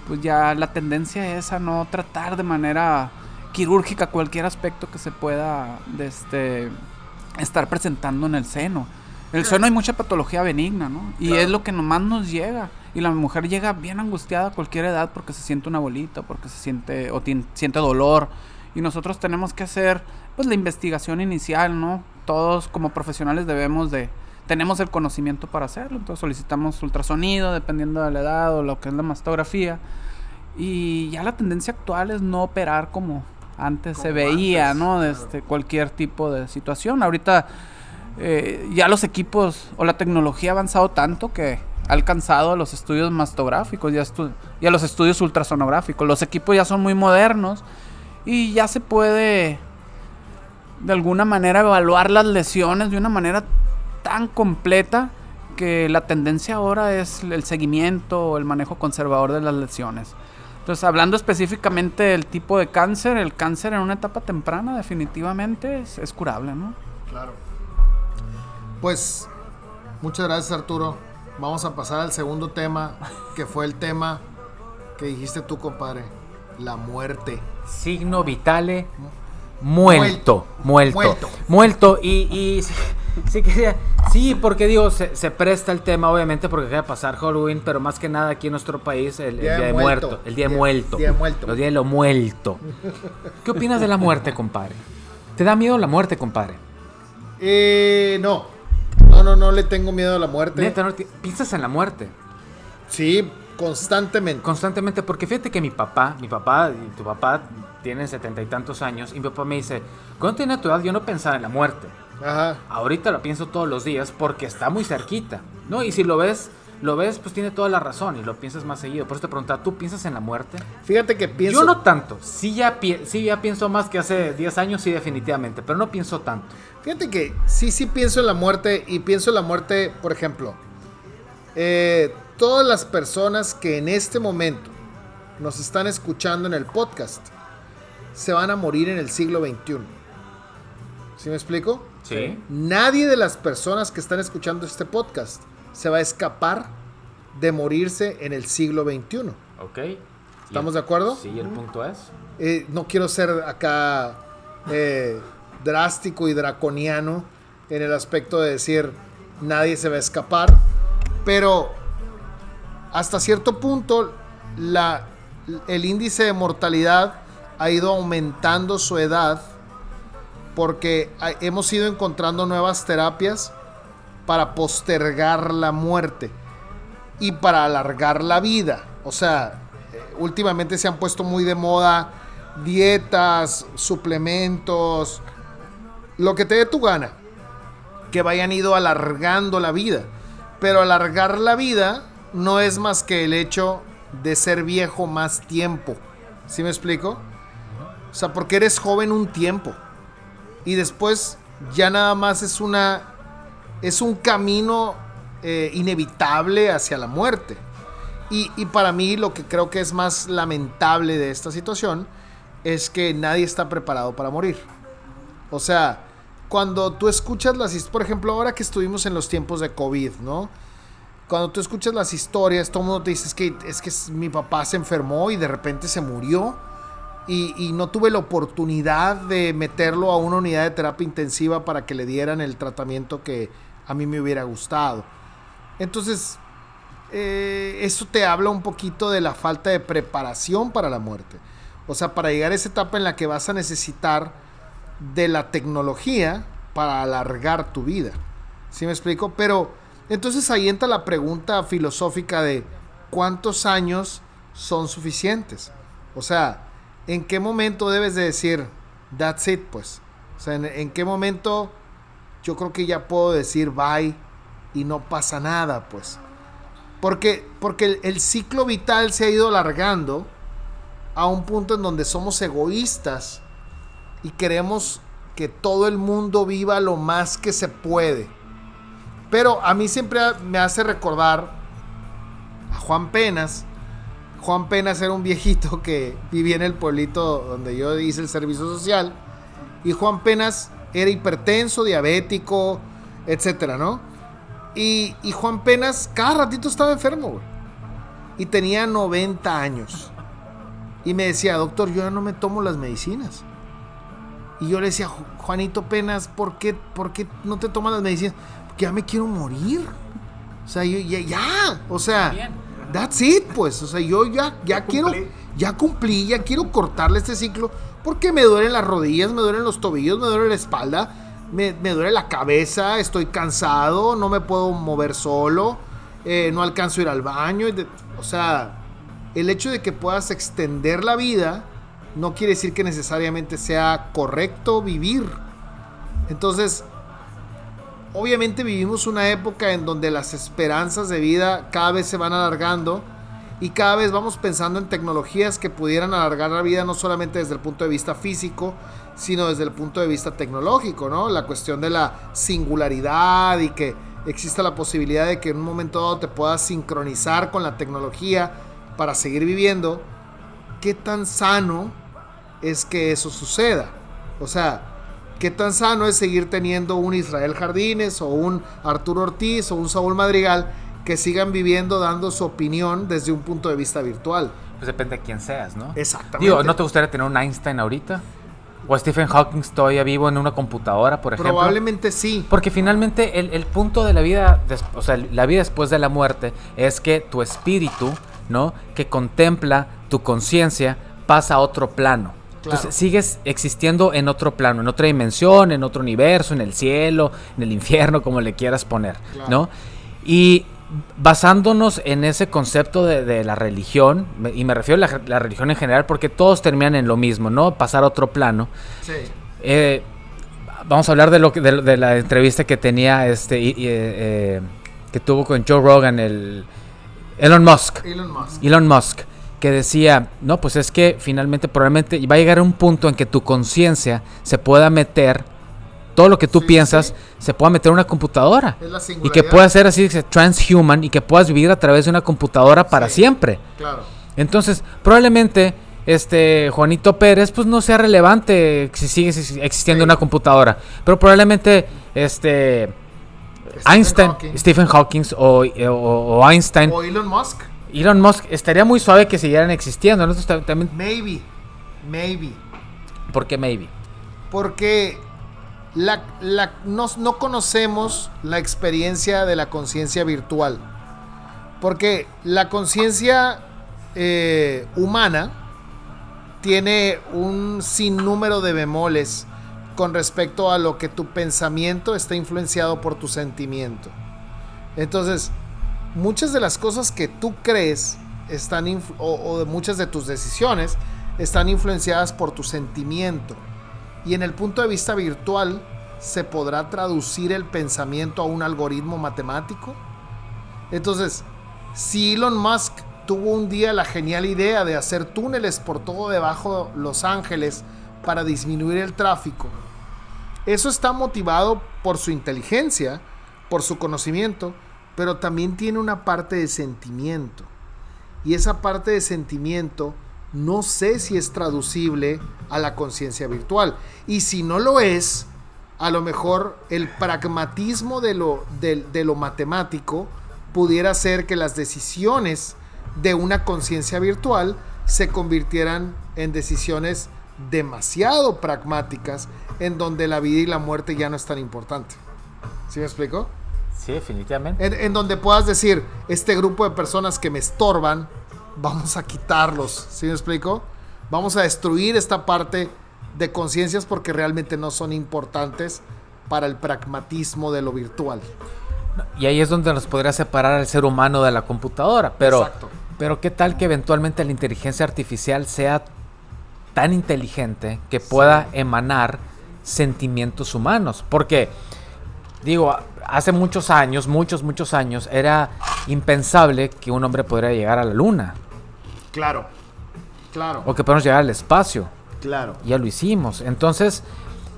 pues ya la tendencia es a no tratar de manera quirúrgica cualquier aspecto que se pueda de este, estar presentando en el seno. En el seno hay mucha patología benigna, ¿no? Y Claro. es lo que nomás nos llega. Y la mujer llega bien angustiada a cualquier edad porque se siente una bolita, porque se siente o tien- siente dolor. Y nosotros tenemos que hacer pues la investigación inicial, ¿no? Todos como profesionales debemos de tenemos el conocimiento para hacerlo, entonces solicitamos ultrasonido dependiendo de la edad o lo que es la mastografía. Y ya la tendencia actual es no operar como antes se Como veía, antes, ¿no? claro. Este, cualquier tipo de situación. Ahorita eh, ya los equipos o la tecnología ha avanzado tanto que alcanzado a los estudios mastográficos y a, estu- y a los estudios ultrasonográficos. Los equipos ya son muy modernos y ya se puede de alguna manera evaluar las lesiones de una manera tan completa que la tendencia ahora es el seguimiento o el manejo conservador de las lesiones. Entonces, hablando específicamente del tipo de cáncer, el cáncer en una etapa temprana definitivamente es, es curable, ¿no? Claro. Pues, muchas gracias Arturo. Vamos a pasar al segundo tema, que fue el tema que dijiste tú, compadre. La muerte. Signo vitale muerto. Muerto. Muerto. Muerto. Y, y sí, sí quería- sí, porque digo, se, se presta el tema, obviamente, porque acaba de pasar Halloween, pero más que nada aquí en nuestro país, el, el Día, de muerto. El Día de Muerto. Día de Muerto. Los días de lo muerto. ¿Qué opinas de la muerte, compadre? ¿Te da miedo la muerte, compadre? Eh, no. No, no, no le tengo miedo a la muerte. Neta, ¿no piensas en la muerte? Sí, constantemente. Constantemente, porque fíjate que mi papá, mi papá y tu papá tienen setenta y tantos años, y mi papá me dice, cuando tenía tu edad yo no pensaba en la muerte. Ajá. Ahorita lo pienso todos los días porque está muy cerquita, ¿no? Y si lo ves, lo ves, pues tiene toda la razón y lo piensas más seguido. Por eso te preguntaba, ¿tú piensas en la muerte? Fíjate que pienso. Yo no tanto. Sí ya, sí ya pienso más que hace 10 años, sí definitivamente, pero no pienso tanto. Fíjate que sí, sí pienso en la muerte y pienso en la muerte, por ejemplo, eh, todas las personas que en este momento nos están escuchando en el podcast se van a morir en el siglo XXI. ¿Sí me explico? Sí. Nadie de las personas que están escuchando este podcast se va a escapar de morirse en el siglo XXI. Ok. ¿Estamos de acuerdo? Sí, el punto es. Eh, no quiero ser acá eh, drástico y draconiano en el aspecto de decir nadie se va a escapar, pero hasta cierto punto la, el índice de mortalidad ha ido aumentando su edad porque hemos ido encontrando nuevas terapias para postergar la muerte y para alargar la vida. O sea, eh, últimamente se han puesto muy de moda dietas, suplementos, lo que te dé tu gana, que vayan ido alargando la vida. Pero alargar la vida no es más que el hecho de ser viejo más tiempo. ¿Sí me explico? O sea, porque eres joven un tiempo. Y después ya nada más es una. Es un camino eh, inevitable hacia la muerte. Y, y, para mí lo que creo que es más lamentable de esta situación es que nadie está preparado para morir. O sea, cuando tú escuchas las por ejemplo, ahora que estuvimos en los tiempos de COVID, ¿no? Cuando tú escuchas las historias, todo el mundo te dice que es que mi papá se enfermó y de repente se murió y, y, no tuve la oportunidad de meterlo a una unidad de terapia intensiva para que le dieran el tratamiento que a mí me hubiera gustado. Entonces, eh, eso te habla un poquito de la falta de preparación para la muerte. O sea, para llegar a esa etapa en la que vas a necesitar de la tecnología para alargar tu vida. ¿Sí me explico? Pero entonces ahí entra la pregunta filosófica de cuántos años son suficientes. O sea, ¿en qué momento debes de decir, that's it, pues? O sea, ¿en, qué momento yo creo que ya puedo decir bye y no pasa nada, pues? Porque, porque el, ciclo vital se ha ido alargando a un punto en donde somos egoístas y queremos que todo el mundo viva lo más que se puede. Pero a mí siempre me hace recordar a Juan Penas. Juan Penas era un viejito <laughs> que vivía en el pueblito donde yo hice el servicio social. Y Juan Penas era hipertenso, diabético, etcétera, ¿no? Y, Juan Penas cada ratito estaba enfermo, güey. Y tenía 90 años. Y me decía, doctor, yo ya no me tomo las medicinas. Y yo le decía, Juanito Penas, ¿por qué, por qué no te tomas las medicinas? Porque ya me quiero morir. O sea, yo ya, ya. O sea, that's it, pues. O sea, yo ya, ya, ya quiero, cumplí. ya cumplí, ya quiero cortarle este ciclo. Porque me duelen las rodillas, me duelen los tobillos, me duele la espalda me, me, duele la cabeza, estoy cansado, no me puedo mover solo, eh, no alcanzo a ir al baño. O sea, el hecho de que puedas extender la vida no quiere decir que necesariamente sea correcto vivir. Entonces, obviamente vivimos una época en donde las esperanzas de vida cada vez se van alargando y cada vez vamos pensando en tecnologías que pudieran alargar la vida no solamente desde el punto de vista físico, sino desde el punto de vista tecnológico, ¿no? La cuestión de la singularidad y que exista la posibilidad de que en un momento dado te puedas sincronizar con la tecnología para seguir viviendo. ¿Qué tan sano es que eso suceda? O sea, ¿qué tan sano es seguir teniendo un Israel Jardines o un Arturo Ortiz o un Saúl Madrigal que sigan viviendo dando su opinión desde un punto de vista virtual? Pues depende de quién seas, ¿no? Exactamente. Digo, ¿no te gustaría tener un Einstein ahorita? ¿O Stephen Hawking todavía vivo en una computadora, por ejemplo? Probablemente sí. Porque finalmente el, el punto de la vida, o sea, la vida después de la muerte es que tu espíritu, ¿no? Que contempla tu conciencia, pasa a otro plano. Claro. Entonces sigues existiendo en otro plano, en otra dimensión, en otro universo, en el cielo, en el infierno, como le quieras poner, claro. ¿no? Y basándonos en ese concepto de, de la religión, y me refiero a la, la, religión en general, porque todos terminan en lo mismo, ¿no? Pasar a otro plano. Sí. Eh, vamos a hablar de, lo que, de, de, la entrevista que tenía, este, y, y, eh, que tuvo con Joe Rogan, el Elon Musk. Elon Musk. Elon Musk. Que decía, no, pues es que finalmente probablemente va a llegar un punto en que tu conciencia se pueda meter todo lo que tú sí, piensas sí. se pueda meter en una computadora y que pueda ser así transhuman y que puedas vivir a través de una computadora para sí, siempre. Claro. Entonces, probablemente este Juanito Pérez pues no sea relevante si sigue existiendo sí. una computadora, pero probablemente este Stephen Einstein, Hawking. Stephen Hawking o, o, o, Einstein O Elon Musk. Elon Musk estaría muy suave que siguieran existiendo, ¿no? Entonces, también Maybe. Maybe. ¿Por qué maybe? Porque la, la, no, no, conocemos la experiencia de la conciencia virtual. Porque la conciencia eh, humana tiene un sinnúmero de bemoles con respecto a lo que tu pensamiento está influenciado por tu sentimiento. Entonces, muchas de las cosas que tú crees están o, muchas de tus decisiones están influenciadas por tu sentimiento. Y en el punto de vista virtual, ¿se podrá traducir el pensamiento a un algoritmo matemático? Entonces, si Elon Musk tuvo un día la genial idea de hacer túneles por todo debajo de Los Ángeles para disminuir el tráfico. Eso está motivado por su inteligencia, por su conocimiento, pero también tiene una parte de sentimiento. Y esa parte de sentimiento no sé si es traducible a la conciencia virtual. Y si no lo es, a lo mejor el pragmatismo de lo, matemático pudiera ser que las decisiones de una conciencia virtual se convirtieran en decisiones demasiado pragmáticas en donde la vida y la muerte ya no es tan importante. ¿Sí me explico? Sí, definitivamente. En, en, donde puedas decir, este grupo de personas que me estorban, vamos a quitarlos. ¿Sí me explico? Vamos a destruir esta parte de conciencias porque realmente no son importantes para el pragmatismo de lo virtual. Y ahí es donde nos podría separar al ser humano de la computadora. Pero, pero ¿qué tal que eventualmente la inteligencia artificial sea tan inteligente que pueda emanar sentimientos humanos? Porque, digo, hace muchos años, muchos, muchos años, era impensable que un hombre pudiera llegar a la luna. Claro, claro. O que podamos llegar al espacio. Claro. Ya lo hicimos. Entonces,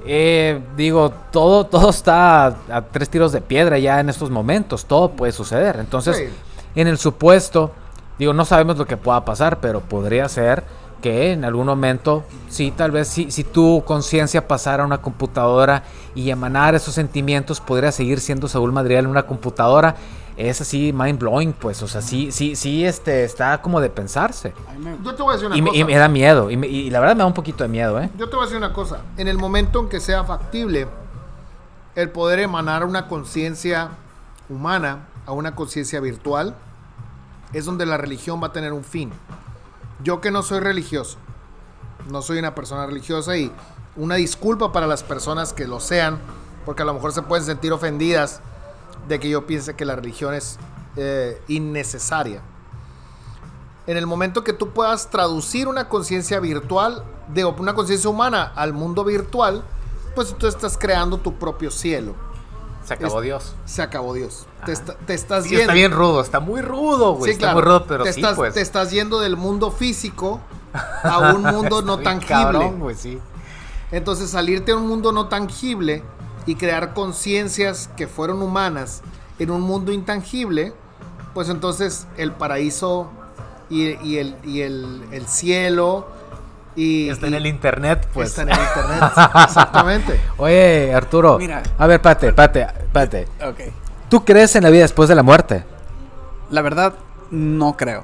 eh, digo, todo, todo está a, tres tiros de piedra ya en estos momentos. Todo puede suceder. Entonces, en el supuesto, digo, no sabemos lo que pueda pasar, pero podría ser que en algún momento, sí, tal vez si, si tu conciencia pasara a una computadora y emanara esos sentimientos, podría seguir siendo Saúl Madrigal en una computadora. Es así mind blowing, pues, o sea, sí, sí, sí, este, está como de pensarse. Yo te voy a decir una y, cosa. Y me da miedo, y, y, la verdad me da un poquito de miedo, ¿eh? Yo te voy a decir una cosa. En el momento en que sea factible el poder emanar una conciencia humana a una conciencia virtual, es donde la religión va a tener un fin. Yo que no soy religioso, no soy una persona religiosa y una disculpa para las personas que lo sean, porque a lo mejor se pueden sentir ofendidas de que yo piense que la religión es eh, innecesaria. En el momento que tú puedas traducir una conciencia virtual, de una conciencia humana al mundo virtual, pues tú estás creando tu propio cielo. Se acabó Dios. Se acabó Dios. Te, te, estás sí, yendo. Está bien rudo, está muy rudo, güey. Sí, está claro. muy rudo, pero te sí, estás, pues. Te estás yendo del mundo físico <laughs> a un mundo no Está tangible. cabrón, güey, sí. Entonces, salirte a un mundo no tangible y crear conciencias que fueron humanas en un mundo intangible, pues entonces el paraíso y, y el, y el, el cielo y, Está en el internet, pues. está en el internet. Exactamente. <laughs> Oye, Arturo. Mira. A ver, pate, pate, pate. Ok. ¿Tú crees en la vida después de la muerte? La verdad, no creo.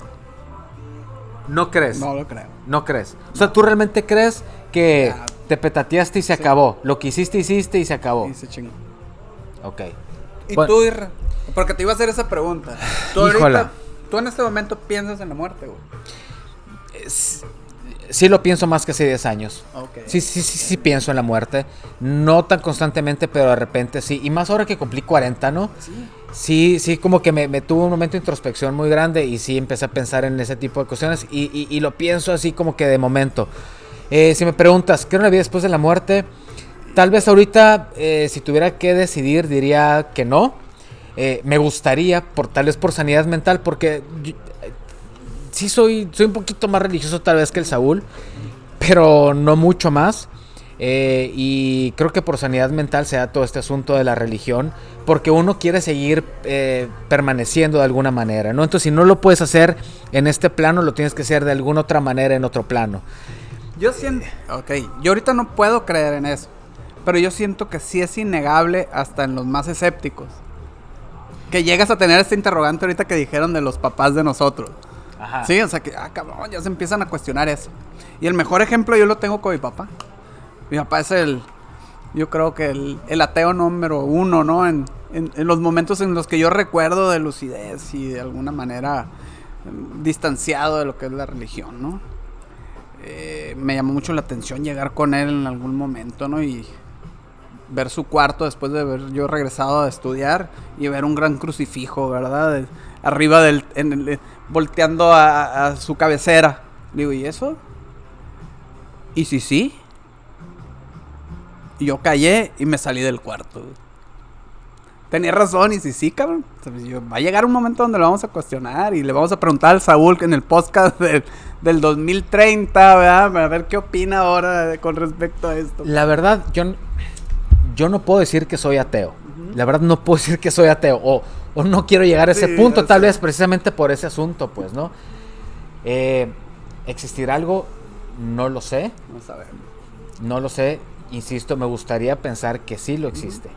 No crees. No lo creo. No crees. O sea, ¿tú realmente crees que te petateaste y se acabó? Lo que hiciste, hiciste y se acabó. Y se chingó. Ok. ¿Y Bueno, tú, Irra? Porque te iba a hacer esa pregunta. Tú ahorita, tú en este momento piensas en la muerte, güey. Sí lo pienso más que hace 10 años. Ok. Sí, sí, sí, sí pienso en la muerte. No tan constantemente, pero de repente sí. Y más ahora que cumplí 40, ¿no? Sí. Sí, sí, como que me, me tuvo un momento de introspección muy grande y sí empecé a pensar en ese tipo de cuestiones y, y- y lo pienso así como que de momento. Eh, si me preguntas, ¿qué era una vida después de la muerte? Tal vez ahorita, eh, si tuviera que decidir, diría que no. Eh, me gustaría, por, tal vez por sanidad mental, porque yo- sí soy, soy un poquito más religioso tal vez que el Saúl, pero no mucho más. Eh, y creo que por sanidad mental se da todo este asunto de la religión, porque uno quiere seguir eh, permaneciendo de alguna manera, ¿no? Entonces, si no lo puedes hacer en este plano, lo tienes que hacer de alguna otra manera en otro plano. Yo siento. Ok, yo ahorita no puedo creer en eso. Pero yo siento que sí es innegable hasta en los más escépticos. Que llegas a tener este interrogante ahorita que dijeron de los papás de nosotros. Ajá. Sí, o sea que, ah, cabrón, ya se empiezan a cuestionar eso. Y el mejor ejemplo yo lo tengo con mi papá. Mi papá es el, yo creo que el, el ateo número uno, ¿no? En, en- en los momentos en los que yo recuerdo de lucidez y de alguna manera mm, distanciado de lo que es la religión, ¿no? Eh, me llamó mucho la atención llegar con él en algún momento, ¿no? Y ver su cuarto después de haber yo regresado a estudiar y ver un gran crucifijo, ¿verdad? De- arriba del, en el- eh, volteando a, a su cabecera. Digo, ¿y eso? ¿Y si sí? Y yo callé y me salí del cuarto. tenía razón. Y sí, sí, cabrón. va a llegar un momento donde lo vamos a cuestionar y le vamos a preguntar al Saúl en el podcast <laughs> del, del 2030, ¿verdad? A ver qué opina ahora con respecto a esto. La verdad, yo, yo no puedo decir que soy ateo. La verdad, no puedo decir que soy ateo. O, o no quiero llegar a ese punto, tal vez precisamente por ese asunto, pues, ¿no? Eh, ¿Existirá algo? No lo sé. No sabemos. No lo sé. Insisto, me gustaría pensar que sí lo existe.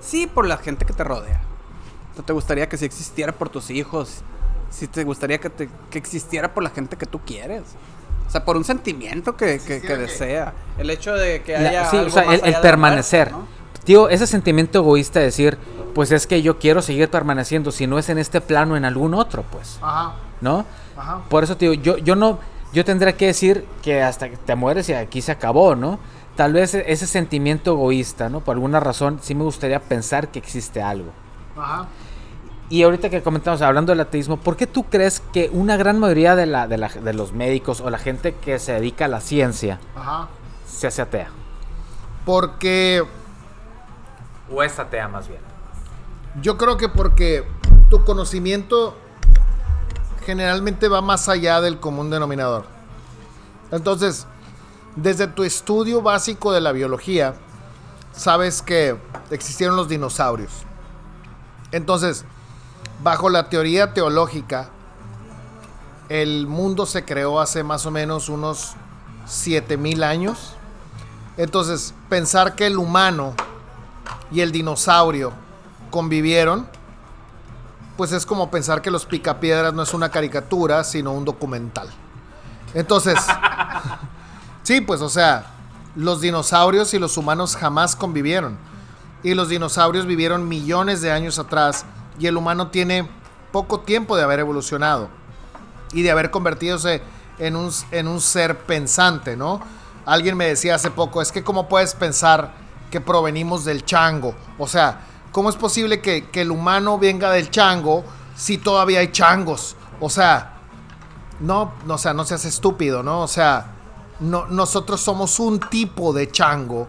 Sí, por la gente que te rodea. ¿Te gustaría que si existiera por tus hijos? Si te gustaría que, te, que existiera por la gente que tú quieres. O sea, por un sentimiento que, que, desea. El hecho de que haya. sí, o sea, el, permanecer. Tío, ese sentimiento egoísta de decir, pues es que yo quiero seguir permaneciendo, si no es en este plano, en algún otro, pues. Ajá. ¿No? Ajá. Por eso, tío, yo, yo no. Yo tendría que decir que hasta que te mueres y aquí se acabó, ¿no? tal vez e-, ese sentimiento egoísta, ¿no? Por alguna razón, sí me gustaría pensar que existe algo. Ajá. Y ahorita que comentamos, hablando del ateísmo, ¿por qué tú crees que una gran mayoría de, la, de, la, de los médicos o la gente que se dedica a la ciencia se hace atea? Porque... O es atea más bien. Yo creo que porque tu conocimiento generalmente va más allá del común denominador. Entonces, desde tu estudio básico de la biología, sabes que existieron los dinosaurios. Entonces, bajo la teoría teológica, el mundo se creó hace más o menos unos 7000 años. Entonces, pensar que el humano y el dinosaurio convivieron, pues es como pensar que los picapiedras no es una caricatura, sino un documental. Entonces, <laughs> Sí, pues o sea, los dinosaurios y los humanos jamás convivieron. Y los dinosaurios vivieron millones de años atrás y el humano tiene poco tiempo de haber evolucionado y de haber convertido en un, en un ser pensante, ¿no? Alguien me decía hace poco, es que cómo puedes pensar que provenimos del chango. O sea, ¿cómo es posible que, que el humano venga del chango si todavía hay changos? O sea, no, o sea, no seas estúpido, ¿no? O sea, no, nosotros somos un tipo de chango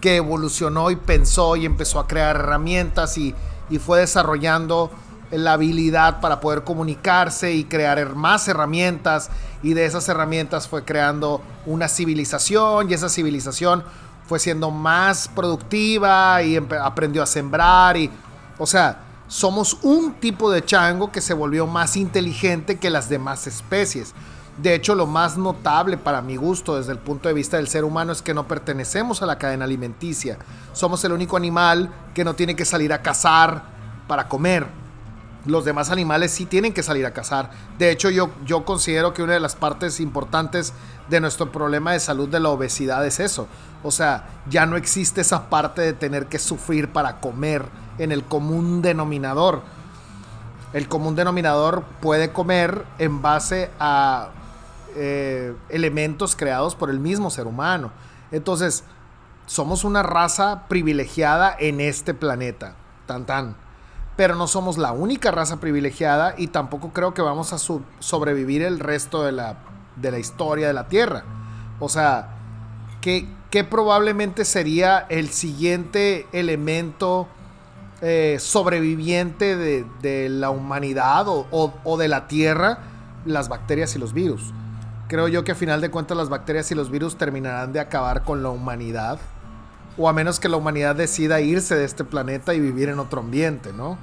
que evolucionó y pensó y empezó a crear herramientas y, fue desarrollando la habilidad para poder comunicarse y crear más herramientas y de esas herramientas fue creando una civilización y esa civilización fue siendo más productiva y aprendió a sembrar y o sea, somos un tipo de chango que se volvió más inteligente que las demás especies. De hecho, lo más notable para mi gusto desde el punto de vista del ser humano es que no pertenecemos a la cadena alimenticia. Somos el único animal que no tiene que salir a cazar para comer. Los demás animales sí tienen que salir a cazar. De hecho, yo, yo considero que una de las partes importantes de nuestro problema de salud de la obesidad es eso. O sea, ya no existe esa parte de tener que sufrir para comer en el común denominador. El común denominador puede comer en base a eh, elementos creados por el mismo ser humano. Entonces, somos una raza privilegiada en este planeta, tan tan. Pero no somos la única raza privilegiada y tampoco creo que vamos a sobrevivir el resto de la, de la historia de la Tierra. O sea, ¿qué, probablemente sería el siguiente elemento eh, sobreviviente de, la humanidad o de la Tierra? Las bacterias y los virus creo yo que a final de cuentas las bacterias y los virus terminarán de acabar con la humanidad. O a menos que la humanidad decida irse de este planeta y vivir en otro ambiente, ¿no?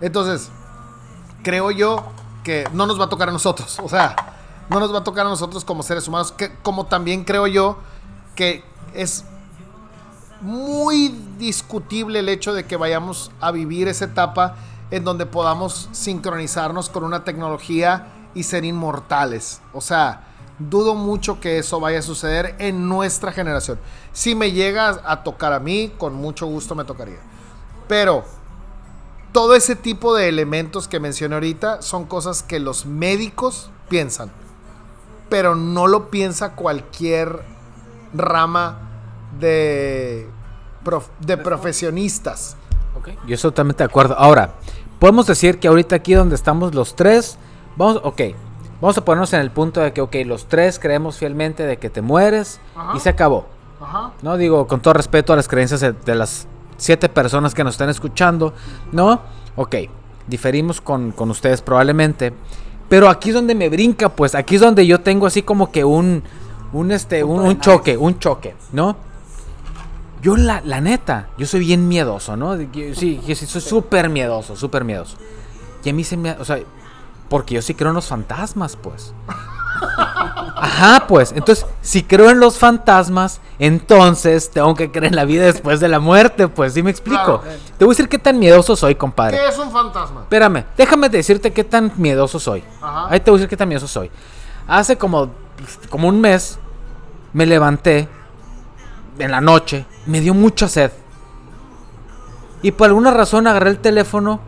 Entonces, creo yo que no nos va a tocar a nosotros. <laughs> O sea, no nos va a tocar a nosotros como seres humanos. Que, como también creo yo que es muy discutible el hecho de que vayamos a vivir esa etapa en donde podamos sincronizarnos con una tecnología y ser inmortales. O sea, dudo mucho que eso vaya a suceder en nuestra generación. Si me llega a tocar a mí, con mucho gusto me tocaría. Pero todo ese tipo de elementos que mencioné ahorita son cosas que los médicos piensan. Pero no lo piensa cualquier rama de, de profesionistas. Yo estoy totalmente de acuerdo. Ahora, podemos decir que ahorita aquí donde estamos los tres, vamos, ok, Vamos a ponernos en el punto de que, ok, los tres creemos fielmente de que te mueres y se acabó. No digo, con todo respeto a las creencias de, las siete personas que nos están escuchando, ¿no? Ok, diferimos con, con ustedes probablemente. Pero aquí es donde me brinca, pues. Aquí es donde yo tengo así como que un. Un este. Un, un choque, un choque, ¿no? Yo, la, la neta, yo soy bien miedoso, ¿no? Sí, yo sí soy súper miedoso, súper miedoso. Y a mí se me. O sea, porque yo sí creo en los fantasmas, pues. Ajá, pues. Entonces, si creo en los fantasmas, entonces tengo que creer en la vida después de la muerte, pues. ¿Sí me explico? Claro. Te voy a decir qué tan miedoso soy, compadre. ¿Qué es un fantasma? Espérame, déjame decirte qué tan miedoso soy. Ajá. Ahí te voy a decir qué tan miedoso soy. Hace como, como un mes me levanté en la noche, me dio mucha sed. Y por alguna razón agarré el teléfono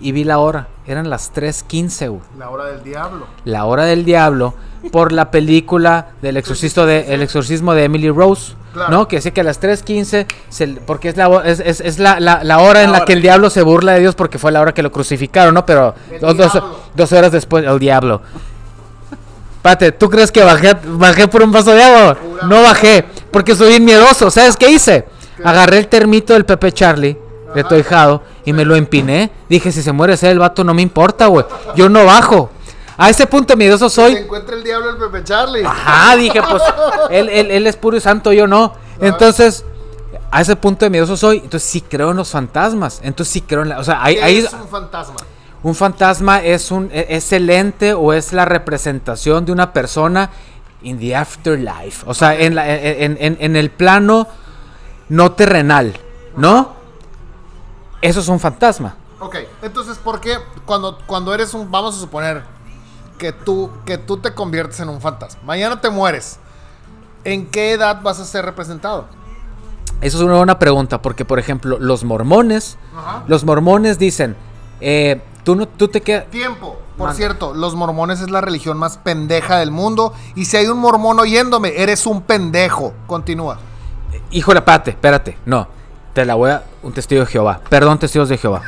y vi la hora. Eran las 3.15, güey. La hora del diablo. La hora del diablo por la película del exorcismo de, el exorcismo de Emily Rose. Claro. ¿No? Que dice que a las 3.15, se- porque es, la, es, es- es la, la- la hora en la hora. que el diablo se burla de Dios porque fue la hora que lo crucificaron, ¿no? Pero dos, dos- diablo. dos horas después, el diablo. Pate, ¿tú crees que bajé, bajé por un vaso de agua? No bajé, porque soy bien miedoso. ¿Sabes qué hice? Agarré el termito del Pepe Charlie, de hijado, y me lo empiné. Dije, si se muere ese el vato, no me importa, güey. Yo no bajo. A ese punto miedoso Se soy. encuentra el diablo el Pepe Charlie. Ajá, dije, pues, <laughs> él, él, él es puro y santo, yo no. Entonces, a ese punto de miedoso soy. Entonces, sí creo en los fantasmas. Entonces, sí creo en la. O sea, ahí, ¿Qué ahí- es un fantasma? un fantasma es un e- es el ente o es la representación de una persona in the afterlife. O sea, en, la- en, en- en el plano no terrenal, ¿no? Eso es un fantasma. Ok, entonces, ¿por qué cuando, cuando eres un... Vamos a suponer que tú, que tú te conviertes en un fantasma. Mañana te mueres. ¿En qué edad vas a ser representado? Eso es una buena pregunta, porque por ejemplo, los mormones, Ajá. los mormones dicen, eh, tú no, tú te quedas... Tiempo. Por Manda. cierto, los mormones es la religión más pendeja del mundo. Y si hay un mormón oyéndome, eres un pendejo. Continúa. Híjole, espérate, espérate, no, te la voy a... Un testigo de Jehová, perdón, testigos de Jehová.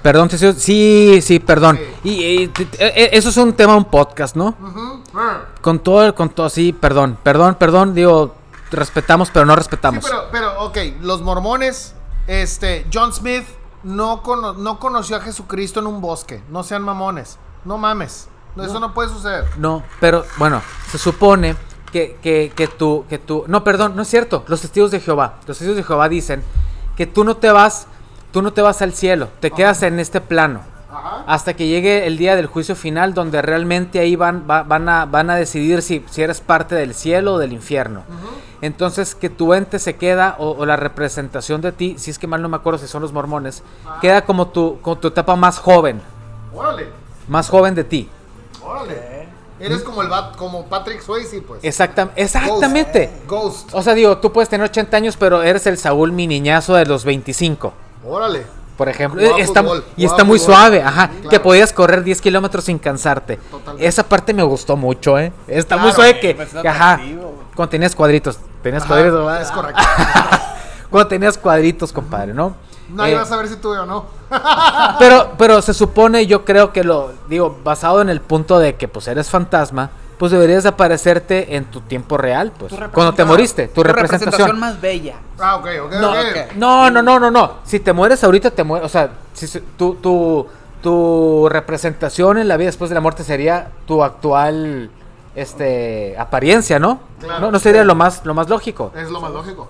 Perdón, testigos, sí, sí, perdón. Y, eh, eso es un tema, un podcast, ¿no? Con todo, con todo, sí, perdón, perdón, perdón, digo, respetamos, pero no Sí, respetamos. pero, pero, ok, los mormones, este, John Smith no, cono- no conoció a Jesucristo en un bosque. No sean mamones. No mames. No, Eso no puede suceder. No, pero bueno, se supone que, que, que tú, que tú, no, perdón, no es cierto. Los testigos de Jehová, los testigos de Jehová dicen que tú no te vas, tú no te vas al cielo, te quedas en este plano. Ajá. Hasta que llegue el día del juicio final, donde realmente ahí van, va- van, a, van a decidir si, si eres parte del cielo o del infierno. Entonces, que tu ente se queda, o, o la representación de ti, si es que mal no me acuerdo si son los mormones, queda como tu, como tu etapa más joven, Órale. más joven de ti. Órale. Eres como el bat, como Patrick Swayze, pues. Exactam- exactamente. Ghost. O sea, digo, tú puedes tener 80 años, pero eres el Saúl mi niñazo de los 25, Órale. por ejemplo. Está, fútbol, y está muy fútbol. suave, ajá. Claro. Que podías correr 10 kilómetros sin cansarte. Totalmente. Esa parte me gustó mucho, ¿eh? Está muy Claro, suave que, pues, es que, ajá. atractivo. Cuando tenías cuadritos. Tenías Ajá, cuadritos, ¿verdad? es correcto. <laughs> Cuando tenías cuadritos, compadre, ¿no? Nadie Eh, va a saber si tuve o no. <laughs> pero, pero se supone, yo creo que lo digo, basado en el punto de que pues eres fantasma, pues deberías de aparecerte en tu tiempo real, pues. Tu Cuando te moriste, tu, representación. más bella. Ah, ok, ok, No, ok. no, no, no, no, no. Si te mueres ahorita, te mueres. O sea, si, se- tu, tu, tu representación en la vida después de la muerte sería tu actual este apariencia, ¿no? Claro. no, no sería lo más, lo más lógico. Es lo más lógico.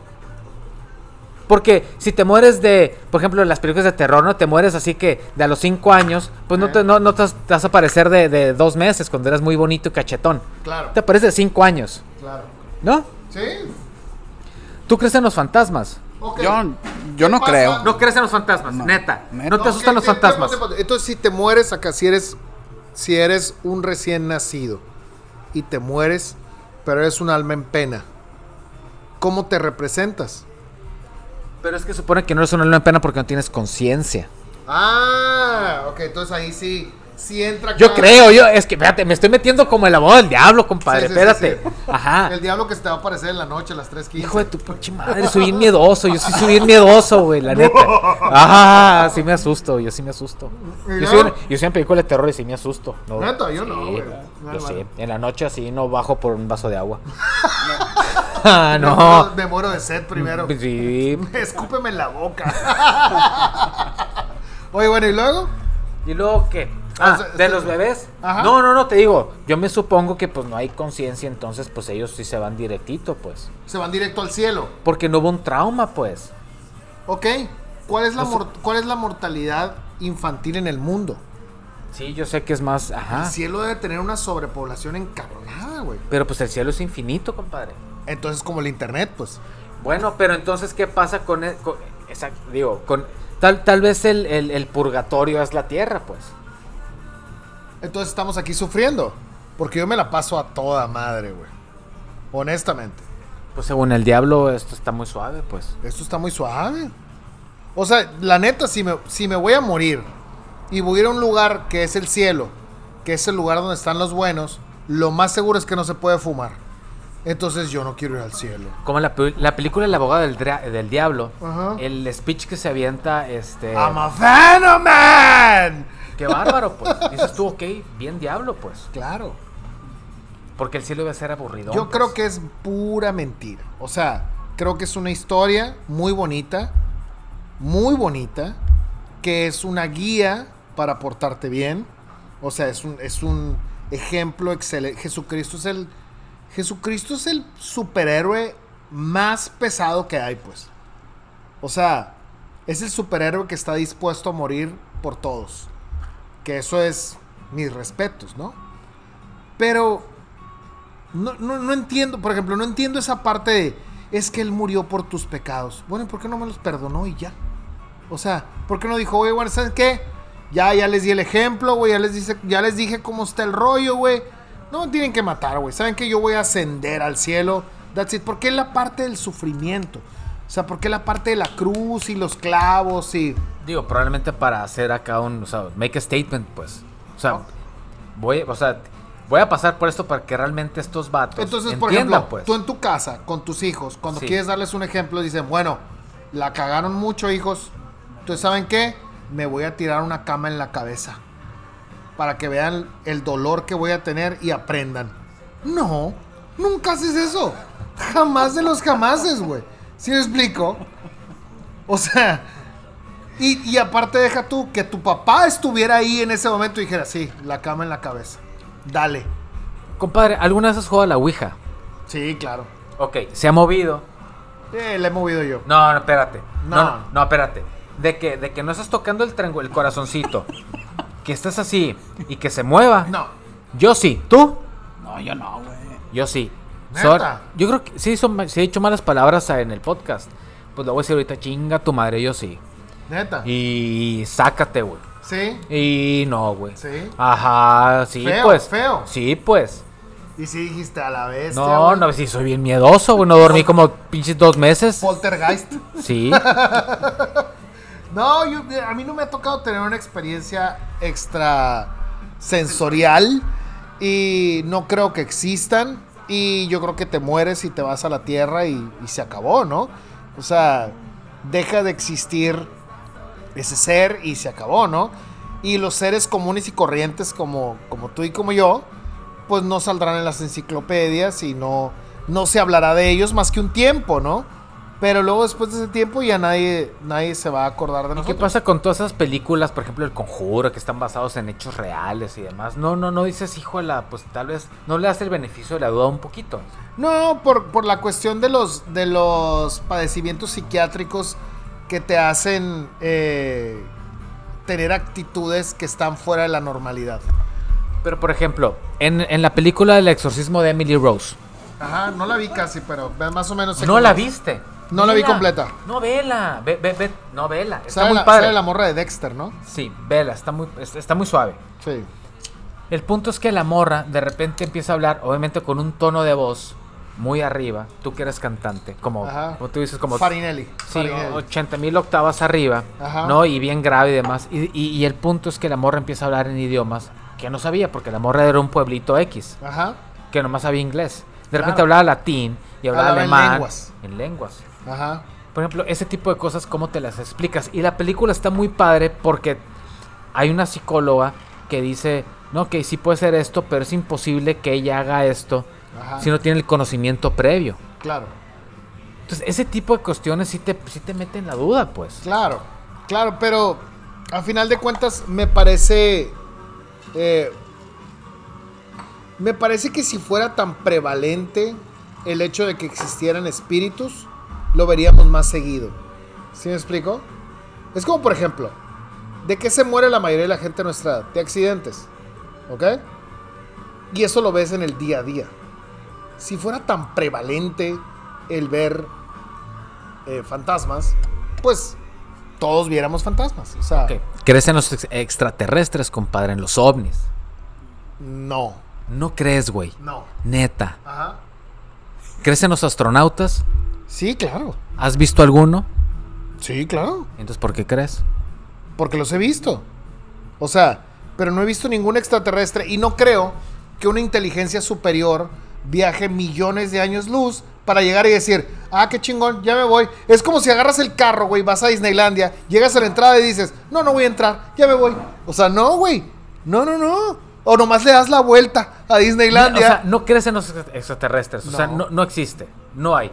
Porque si te mueres de, por ejemplo, en las películas de terror, ¿no? Te mueres así que de a los cinco años, pues no te, no, no te vas, a aparecer de, de dos meses cuando eras muy bonito y cachetón. Claro, Te apareces de cinco años, claro. ¿no? ¿Sí? ¿Tú crees en los fantasmas? Ok. Yo, yo no creo. No crees en los fantasmas, No. neta. Neta. No te asustan los fantasmas. tiempo, tiempo. Entonces, si te mueres acá, si eres, si eres un recién nacido y te mueres, pero eres un alma en pena, ¿cómo te representas? Pero es que supone que no eres un alma en pena porque no tienes conciencia. Ah, ok, entonces ahí sí. Si entra Yo creo, yo, es que, espérate, me estoy metiendo como el abogado del diablo, compadre, Sí, espérate. sí. Ajá. El diablo que se te va a aparecer en la noche a las 3.15. Hijo de tu pinche madre, soy bien miedoso, yo sí soy bien miedoso, güey, la neta. <laughs> Ajá, sí me asusto, yo sí me asusto. ¿Y Yo soy, una, yo soy una película de terror y sí me asusto. No, Neta, yo no, güey. Yo Vale, sí, en la noche así no bajo por un vaso de agua. <laughs> ah, muero- no. Me muero de sed primero. Sí. <laughs> Escúpeme en la boca. Oye, bueno, ¿y luego? ¿Y luego qué? Ah, o sea, ¿de este- los bebés? Ajá. No, no, no, te digo, yo me supongo que pues no hay conciencia, entonces pues ellos sí se van directito, pues. Se van directo al cielo. Porque no hubo un trauma, pues. Ok. ¿Cuál es la, ¿cuál es la mortalidad infantil en el mundo? Sí, yo sé que es más, ajá. El cielo debe tener una sobrepoblación encabronada, güey. Pero pues el cielo es infinito, compadre. Entonces, como el internet, pues. Bueno, pero entonces, ¿qué pasa con, el, con- exacto, digo, con tal, tal vez el, el- el purgatorio es la tierra, pues. Entonces estamos aquí sufriendo. Porque yo me la paso a toda madre, güey. Honestamente. Pues según el diablo, esto está muy suave, pues. Esto está muy suave. O sea, la neta, si me, si me voy a morir y voy a ir a un lugar que es el cielo, que es el lugar donde están los buenos, lo más seguro es que no se puede fumar. Entonces yo no quiero ir al cielo. Como la, la película El abogado del, del diablo, Ajá. el speech que se avienta, este... I'm a Phenoman. Qué bárbaro, pues. Dices tú, ok, bien diablo, pues. Claro. Porque el cielo iba a ser aburrido. Yo creo que es pura mentira. O sea, creo que es una historia muy bonita, muy bonita, que es una guía para portarte bien. O sea, es un, es un ejemplo excelente. Jesucristo es el Jesucristo es el superhéroe más pesado que hay, pues. O sea, es el superhéroe que está dispuesto a morir por todos. Que eso es mis respetos, ¿no? Pero no, no, entiendo, por ejemplo, no entiendo esa parte de, es que él murió por tus pecados. Bueno, ¿y por qué no me los perdonó y ya? O sea, ¿por qué no dijo, oye, bueno, ¿sabes qué? Ya, ya les di el ejemplo, güey, ya les, dice, ya les dije cómo está el rollo, güey. No me tienen que matar, güey. ¿Saben que yo voy a ascender al cielo? That's it. ¿Por qué la parte del sufrimiento? O sea, ¿por qué la parte de la cruz y los clavos y... Digo, probablemente para hacer acá un, o sea, make a statement, pues. O sea, voy, o sea, voy a pasar por esto para que realmente estos vatos Entonces, por ejemplo, pues. tú en tu casa, con tus hijos, cuando Sí. quieres darles un ejemplo, dicen, bueno, la cagaron mucho, hijos. Entonces, ¿saben qué? Me voy a tirar una cama en la cabeza. Para que vean el dolor que voy a tener y aprendan. No, nunca haces eso. Jamás de los jamases, güey. ¿Sí me explico? O sea, y, y aparte deja tú que tu papá estuviera ahí en ese momento y dijera, sí, la cama en la cabeza. Dale. Compadre, ¿alguna vez has jugado a la Ouija? Sí, claro. Ok, se ha movido. Eh, le he movido yo. No, no, espérate. No, No. no, no, espérate. De que, de que no estás tocando el el corazoncito. <laughs> que estés así y que se mueva. No. Yo sí. ¿Tú? No, yo no, güey. Yo sí. Sor- yo creo que sí, son, sí he dicho malas palabras en el podcast. Pues lo voy a decir ahorita, chinga tu madre, yo sí. Neta. Y sácate, güey. Sí. Y no, güey. Sí. Ajá, sí, Feo, pues. feo. Sí, pues. Y si dijiste a la vez. No, no, sí, soy bien miedoso, güey. No dormí como pinches dos meses. Poltergeist. <laughs> Sí. <laughs> No, yo, a mí no me ha tocado tener una experiencia extra sensorial. Y no creo que existan. Y yo creo que te mueres y te vas a la tierra y, y se acabó, ¿no? O sea, deja de existir ese ser y se acabó, ¿no? Y los seres comunes y corrientes como, como tú y como yo, pues no saldrán en las enciclopedias y no, no se hablará de ellos más que un tiempo, ¿no? Pero luego después de ese tiempo ya nadie, nadie se va a acordar de ¿Y qué nosotros. pasa con todas esas películas, por ejemplo, El Conjuro, que están basados en hechos reales y demás? No, no, no dices, híjola, pues tal vez no le das el beneficio de la duda un poquito. No, por, por la cuestión de los, de los padecimientos psiquiátricos que te hacen eh, tener actitudes que están fuera de la normalidad. Pero, por ejemplo, en, en la película del exorcismo de Emily Rose, Ajá, no la vi casi, pero más o menos no la viste. No la vi completa. No, vela. Ve, ve, ve. No, vela. Está Sale muy la, padre. sale la morra de Dexter, ¿no? Sí, vela. Está muy, está muy suave. Sí. El punto es que la morra de repente empieza a hablar, obviamente con un tono de voz muy arriba, tú que eres cantante, como, como tú dices, como Farinelli. sí, Farinelli. 80 mil octavas arriba, Ajá. ¿no? Y bien grave y demás. Y, y- y el punto es que la morra empieza a hablar en idiomas que no sabía, porque la morra era un pueblito X, Ajá. que nomás sabía inglés. De repente Claro. hablaba latín y hablaba Hablaba en alemán. lenguas. En lenguas. Ajá. Por ejemplo, ese tipo de cosas, ¿cómo te las explicas? Y la película está muy padre porque hay una psicóloga que dice, no, que sí puede ser esto, pero es imposible que ella haga esto Ajá. si no tiene el conocimiento previo. Claro. Entonces, ese tipo de cuestiones sí te, sí te meten la duda, pues. Claro, claro, pero a final de cuentas me parece. eh, me parece que si fuera tan prevalente el hecho de que existieran espíritus, lo veríamos más seguido. ¿Sí me explico? Es como, por ejemplo, ¿de qué se muere la mayoría de la gente a nuestra edad? De accidentes. ¿Ok? Y eso lo ves en el día a día. Si fuera tan prevalente el ver eh, fantasmas, pues todos viéramos fantasmas. O sea. ¿Crees en los ex- extraterrestres, compadre? En los ovnis. no, No crees, güey. no. Neta. Ajá. ¿Crees en los astronautas? Sí, claro. ¿Has visto alguno? Sí, claro. Entonces, ¿por qué crees? Porque los he visto. O sea, pero no he visto ningún extraterrestre y no creo que una inteligencia superior viaje millones de años luz para llegar y decir, ah, qué chingón, ya me voy. Es como si agarras el carro, güey, vas a Disneylandia, llegas a la entrada y dices, no, no voy a entrar, ya me voy. O sea, no, güey. No, no, no. O nomás le das la vuelta a O Disneylandia. sea, no crees en los extra- extraterrestres. O sea, No. no, no existe. No hay.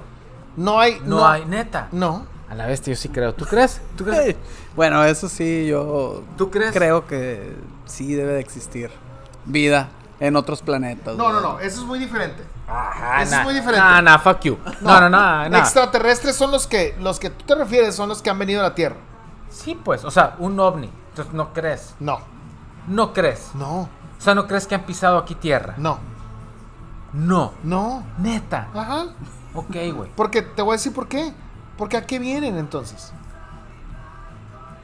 no hay. No, hay, neta. No. A la vez, yo sí creo. ¿Tú crees? ¿Tú crees? <laughs> Bueno, eso sí, yo ¿Tú crees? creo que sí debe de existir vida en otros planetas. No, no, no. Eso es muy diferente. Ajá, Eso es muy diferente. Nah, nah, fuck you. No, no, no, no. Extraterrestres son los que los que tú te refieres, son los que han venido a la Tierra. Sí, pues, o sea, un ovni. Entonces, ¿no crees? No, No crees. no, O sea, ¿no crees que han pisado aquí tierra? no, No. no. Neta. Ajá. Ok, güey. Porque te voy a decir por qué. Porque a qué vienen entonces.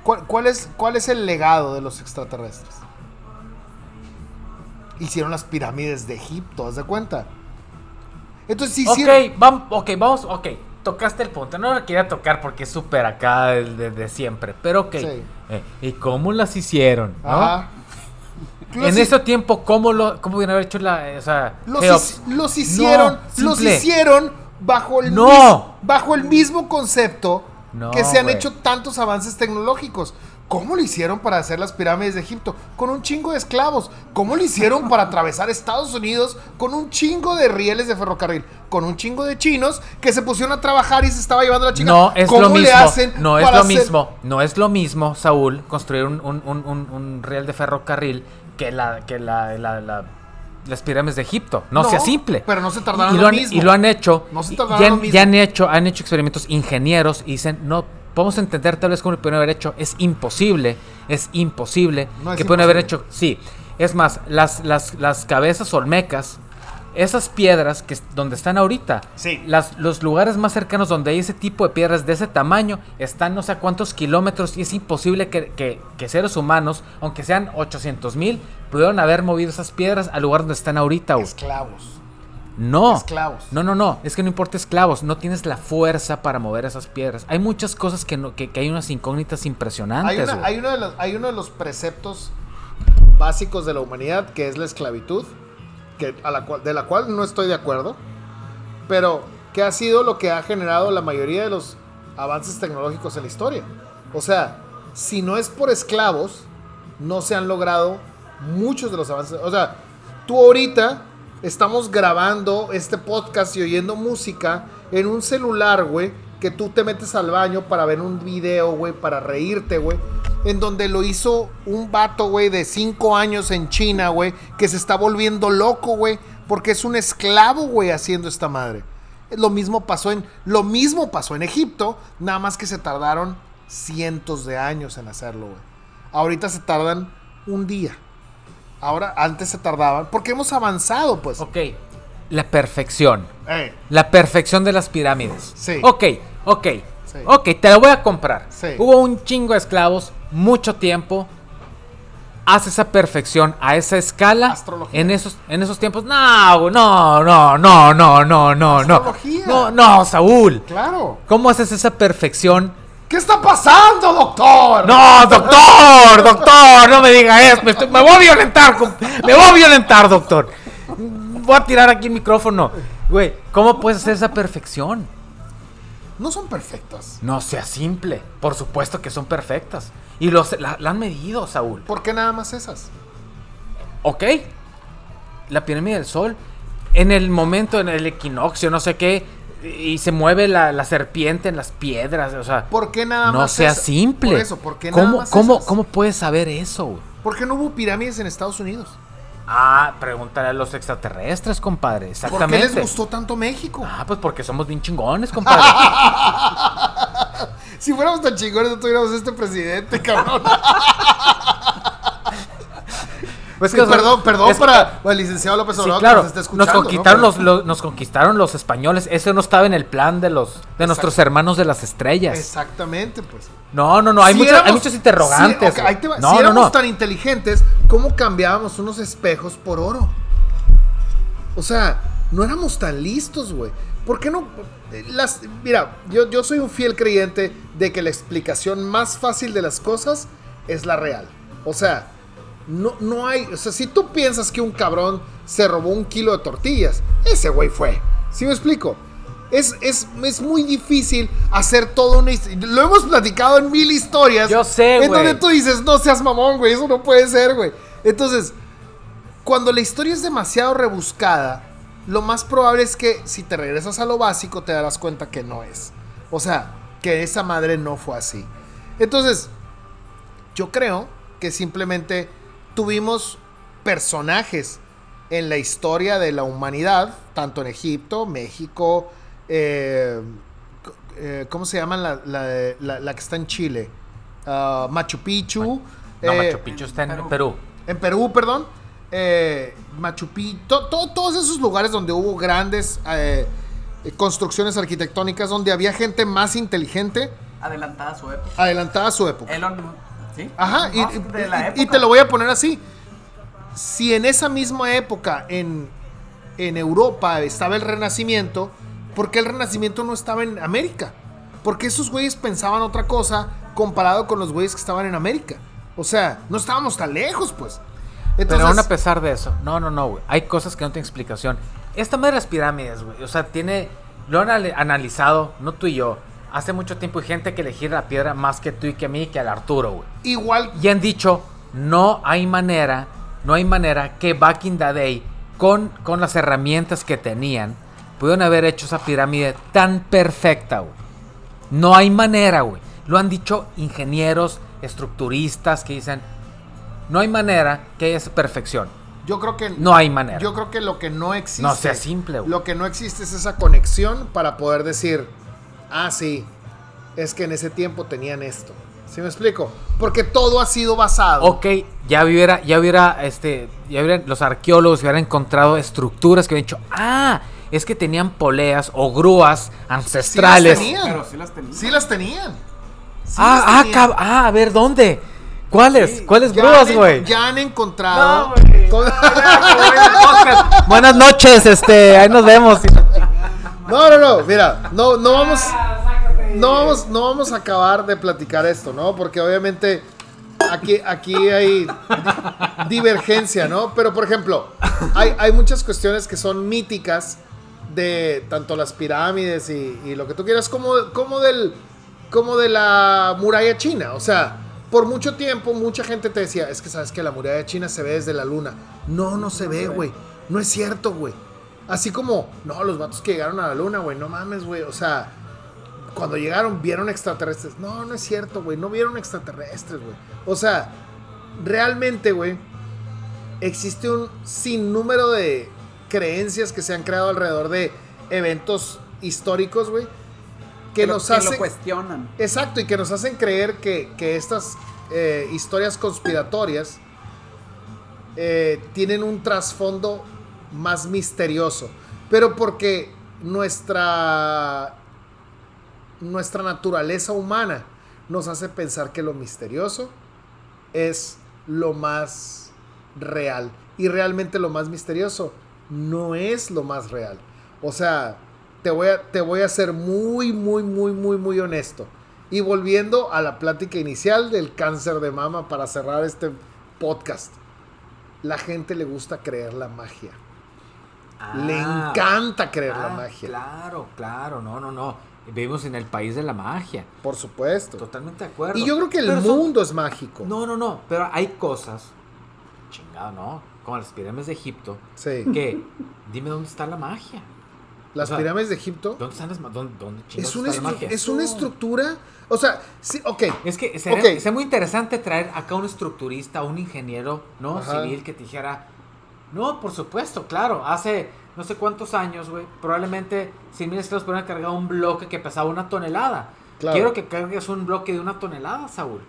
¿Cuál, cuál es, ¿Cuál es el legado de los extraterrestres? Hicieron las pirámides de Egipto, ¿haz de cuenta? Entonces sí Ok, hicieron. vamos, ok, vamos, ok. Tocaste el punto. No lo quería tocar porque es súper acá de, de siempre. Pero ok. Sí. Eh, ¿Y cómo las hicieron? ¿no? Ajá. Los En ese tiempo, ¿cómo lo cómo haber hecho la. O sea, Los, los hicieron, No, los hicieron bajo el, No. bajo el mismo concepto No, que se han hecho tantos avances tecnológicos. ¿Cómo lo hicieron para hacer las pirámides de Egipto? Con un chingo de esclavos. ¿Cómo lo hicieron para atravesar Estados Unidos con un chingo de rieles de ferrocarril? Con un chingo de chinos que se pusieron a trabajar y se estaba llevando la chingada. No es ¿Cómo lo mismo. le hacen no es lo hacer- mismo. No es lo mismo, Saúl, construir un, un, un, un- riel de ferrocarril que la que la, la- la- las pirámides de Egipto. No, No, sea simple. pero no se tardaron y, lo lo han, mismo. y lo han hecho. No se tardaron lo mismo. ya han hecho, han hecho experimentos ingenieros y dicen, no, podemos entender tal vez cómo lo pudieron haber hecho. Es imposible, es imposible No es que pueden haber hecho. Sí. Es más, las, las, las cabezas olmecas, esas piedras que donde están ahorita, Sí. las, los lugares más cercanos donde hay ese tipo de piedras de ese tamaño están no sé a cuántos kilómetros y es imposible que, que- que seres humanos, aunque sean 800 mil, pudieron haber movido esas piedras al lugar donde están ahorita. Esclavos. No. Esclavos. No, no, no. Es que no importa esclavos. No tienes la fuerza para mover esas piedras. Hay muchas cosas que, no, que, que hay unas incógnitas impresionantes. Hay, una- hay uno de los, hay uno de los preceptos básicos de la humanidad que es la esclavitud, que, a la cual, de la cual no estoy de acuerdo, pero que ha sido lo que ha generado la mayoría de los avances tecnológicos en la historia. O sea, si no es por esclavos, no se han logrado muchos de los avances. O sea, tú ahorita estamos grabando este podcast y oyendo música en un celular, güey, que tú te metes al baño para ver un video, güey, para reírte, güey. En donde lo hizo un vato, güey, de 5 años en China, güey, que se está volviendo loco, güey, porque es un esclavo, güey, haciendo esta madre. Lo mismo pasó en lo mismo pasó en Egipto, nada más que se tardaron cientos de años en hacerlo, güey. Ahorita se tardan un día. Ahora antes se tardaban porque hemos avanzado, pues. Ok. La perfección. Eh, La perfección de las pirámides. Sí. Ok, ok. Sí. Ok, te la voy a comprar. Sí. Hubo un chingo de esclavos, mucho tiempo. hace esa perfección a esa escala Astrología. en esos en esos tiempos? No, no, no, no, no, no, no, no. Astrología. No, no, Saúl. Claro. ¿Cómo haces esa perfección? ¿Qué está pasando, doctor? No, doctor, doctor, no me diga eso. Me, estoy- me voy a violentar, me voy a violentar, doctor. Voy a tirar aquí el micrófono. Güey, ¿cómo puedes hacer esa perfección? No son perfectas. No sea simple. Por supuesto que son perfectas. Y los, la, la han medido, Saúl. ¿Por qué nada más esas? Ok. La pirámide del sol. En el momento, en el equinoccio, no sé qué. Y se mueve la, la serpiente en las piedras. O sea, ¿Por qué nada no más sea esas? simple. Por eso, ¿por qué nada ¿Cómo, más cómo? ¿Cómo puedes saber eso? güey? ¿Por qué no hubo pirámides en Estados Unidos? Ah, pregúntale a los extraterrestres, compadre. ¿Por Exactamente. qué les gustó tanto México? Ah, pues porque somos bien chingones, compadre. <laughs> Si fuéramos tan chingones, no tuviéramos este presidente, cabrón. <laughs> Pues Sí, que, perdón, perdón es- para el licenciado López Sí, Obrador claro. que nos está escuchando. nos conquistaron ¿no? los, los- nos conquistaron los españoles. Eso no estaba en el plan de los de nuestros hermanos de las estrellas. Exactamente, pues. No, no, no. Hay, Si muchos, éramos- hay muchos interrogantes. si- va. No, si éramos no. tan inteligentes, ¿cómo cambiábamos unos espejos por oro? O sea, no éramos tan listos, güey. ¿Por qué no? Las, mira, yo, yo soy un fiel creyente de que la explicación más fácil de las cosas es la real. O sea, no, no hay. O sea, si tú piensas que un cabrón se robó un kilo de tortillas, ese güey fue. ¿Sí me explico? Es, es, es muy difícil hacer todo una his- Lo hemos platicado en mil historias. Yo sé, En güey. donde tú dices, no seas mamón, güey. Eso no puede ser, güey. Entonces, cuando la historia es demasiado rebuscada, lo más probable es que si te regresas a lo básico te darás cuenta que no es. O sea, que esa madre no fue así. Entonces, yo creo que simplemente tuvimos personajes en la historia de la humanidad, tanto en Egipto, México, eh, eh, ¿cómo se llama la, la, la- la que está en Chile? Ah, Machu Picchu. No, eh, Machu Picchu está en Perú. Perú. en Perú, perdón. eh, Machu Picchu. to- to- todos esos lugares donde hubo grandes construcciones arquitectónicas, donde había gente más inteligente, Adelantada a su época. adelantada a su época. Elon Musk, ¿sí? Ajá, y, te lo voy a poner así. Si en esa misma época en, en Europa estaba el Renacimiento, ¿por qué el Renacimiento no estaba en América? Porque esos güeyes pensaban otra cosa comparado con los güeyes que estaban en América. O sea, no estábamos tan lejos, pues. Pero aún a pesar de eso, no, no, no, güey. Hay cosas que no tienen explicación. Esta madre de las pirámides, güey. O sea, tiene. Lo han analizado, no tú y yo. Hace mucho tiempo hay gente que le gira la piedra más que tú y que a mí que al Arturo, güey. igual Y han dicho, no hay manera, no hay manera que back in the day, con, con las herramientas que tenían, pudieron haber hecho esa pirámide tan perfecta, güey. No hay manera, güey. Lo han dicho ingenieros, estructuristas que dicen, no hay manera que haya esa perfección. Yo creo que No hay manera. Yo creo que lo que no existe. No sea simple, güey. Lo que no existe es esa conexión para poder decir, ah, sí, es que en ese tiempo tenían esto. ¿Sí me explico? Porque todo ha sido basado. Ok, ya hubiera, ya hubiera, este, ya hubieran, los arqueólogos hubieran encontrado estructuras que hubieran dicho, ah, es que tenían poleas o grúas Sí las ancestrales. tenían. Pero sí las tenía. Sí las tenían. Sí ah, las ah, tenían. ah, a ver, ¿dónde? ¿Cuáles? ¿Cuáles Ya grúas, güey? Ya han encontrado. No, <laughs> Buenas noches, este, ahí nos vemos. No, no, no, mira, no, no vamos, no vamos, no vamos a acabar de platicar esto, ¿no? Porque obviamente aquí, aquí hay di- divergencia, ¿no? Pero por ejemplo, hay, hay muchas cuestiones que son míticas de tanto las pirámides y, y lo que tú quieras, como, como del, como de la muralla china, o sea. Por mucho tiempo, mucha gente te decía, es que sabes que la muralla china se ve desde la luna. No, no se ve, güey. No es cierto, güey. Así como, no, los vatos que llegaron a la luna, güey, no mames, güey. O sea, cuando llegaron vieron extraterrestres. No, no es cierto, güey. No vieron extraterrestres, güey. O sea, realmente, güey, existe un sinnúmero de creencias que se han creado alrededor de eventos históricos, güey. Que, lo- nos que hacen... lo cuestionan. Exacto, y que nos hacen creer que, que estas eh, historias conspiratorias eh, tienen un trasfondo más misterioso. Pero porque nuestra, nuestra naturaleza humana nos hace pensar que lo misterioso es lo más real. Y realmente lo más misterioso no es lo más real. O sea, te voy a, te voy a ser muy, muy, muy, muy, muy honesto. Y volviendo a la plática inicial del cáncer de mama para cerrar este podcast. La gente le gusta creer la magia. Le Ah, encanta creer la ah, magia. Claro, claro, no, no, no. Vivimos en el país de la magia. Por supuesto. Totalmente de acuerdo. Y yo creo que el Pero son- mundo es mágico. No, no, no. Pero hay cosas. Chingado, no. Como las pirámides de Egipto. Sí. Que. Dime dónde está la magia. Las o sea, pirámides de Egipto ¿Dónde están las dónde, dónde es una, está la magia? es una estructura. O sea, sí, ok. Es que sería, Ok. sería muy interesante traer acá un estructurista, un ingeniero, ¿no? Ajá. Civil que te dijera, no, por supuesto, claro, hace no sé cuántos años, güey, probablemente 100 mil esclavos podrían cargar un bloque que pesaba una tonelada. Claro. Quiero que cargues un bloque de una tonelada, Saúl.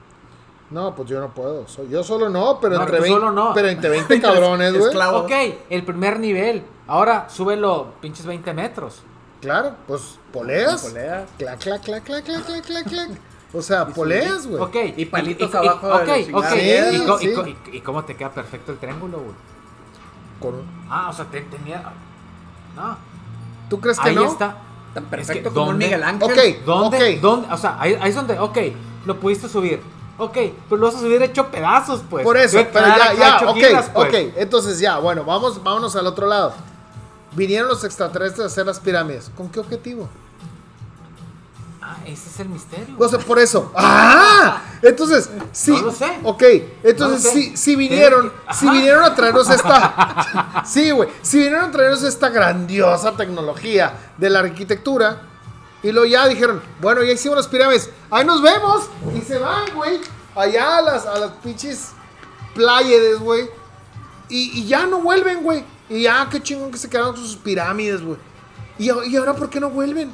No, pues yo no puedo. Soy- yo solo no, pero No, entre tú 20, solo no. pero entre 20 <laughs> cabrones, güey. Esclavo. Ok, el primer nivel. Ahora súbelo pinches 20 metros. Claro, pues poleas. Poleas. Clac, clac, clac, clac, clac, clac, clac, clac. O sea, <laughs> poleas, güey. Ok. Y palitos y- abajo de Ok, ok. ¿Y, Sí, y sí. y- y cómo te queda perfecto el triángulo, güey? Con- Ah, o sea, te, tenía... No. ¿Tú crees que Ahí no? está. Tan Es perfecto que, como un ¿dónde? Miguel Ángel. Ok, ¿Dónde? ¿Dónde? O sea, ahí, ahí es donde, ok, lo pudiste subir. Ok, pero lo vas a subir hecho pedazos, pues. Por eso, pero ya, ya, hecho ok, giras, pues. ok. Entonces ya, bueno, vamos, vámonos al otro lado. Vinieron los extraterrestres a hacer las pirámides. ¿Con qué objetivo? Ese es el misterio. O sea, por eso. ¡Ah! Entonces, sí. No lo sé. Ok, entonces No sé. sí, sí vinieron, sí Ajá. vinieron a traernos esta. <laughs> sí, güey. Sí vinieron a traernos esta grandiosa tecnología de la arquitectura. Y luego ya dijeron, bueno, ya hicimos las pirámides. Ahí nos vemos. Y se van, güey. Allá a las, a las pinches pláyedes, güey. Y, y ya no vuelven, güey. Y ya, qué chingón que se quedaron con sus pirámides, güey. ¿Y, y ahora por qué no vuelven?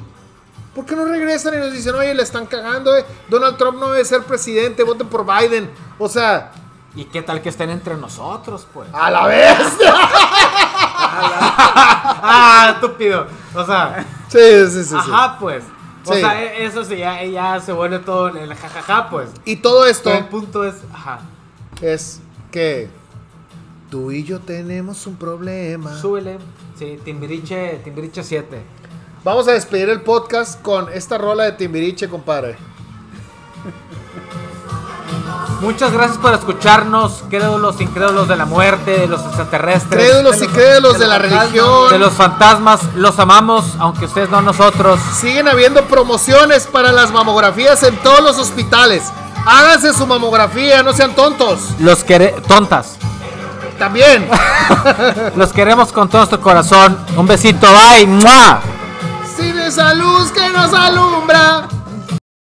¿Por qué no regresan y nos dicen, oye, le están cagando, eh? Donald Trump no debe ser presidente, voten por Biden. O sea, ¿Y qué tal que estén entre nosotros, pues? a la bestia. <laughs> <laughs> ah, estúpido. O sea, Sí, sí, sí. sí. ajá, pues. O Sí. sea, e- eso sí, ya, ya se vuelve todo el el jajaja, pues. Y todo esto Pero el punto es, ajá, es que tú y yo tenemos un problema. súbele. Sí, Timbiriche, Timbiriche 7. Vamos a despedir el podcast con esta rola de Timbiriche, compadre. Muchas gracias por escucharnos, crédulos, incrédulos de la muerte, de los extraterrestres. Crédulos y crédulos de la De religión. los fantasmas, los amamos, aunque ustedes no nosotros. Siguen habiendo promociones para las mamografías en todos los hospitales. Háganse su mamografía, no sean tontos. Los quere tontas. También. <laughs> Los queremos con todo nuestro corazón. Un besito, bye. ¡Mua! Esa luz que nos alumbra.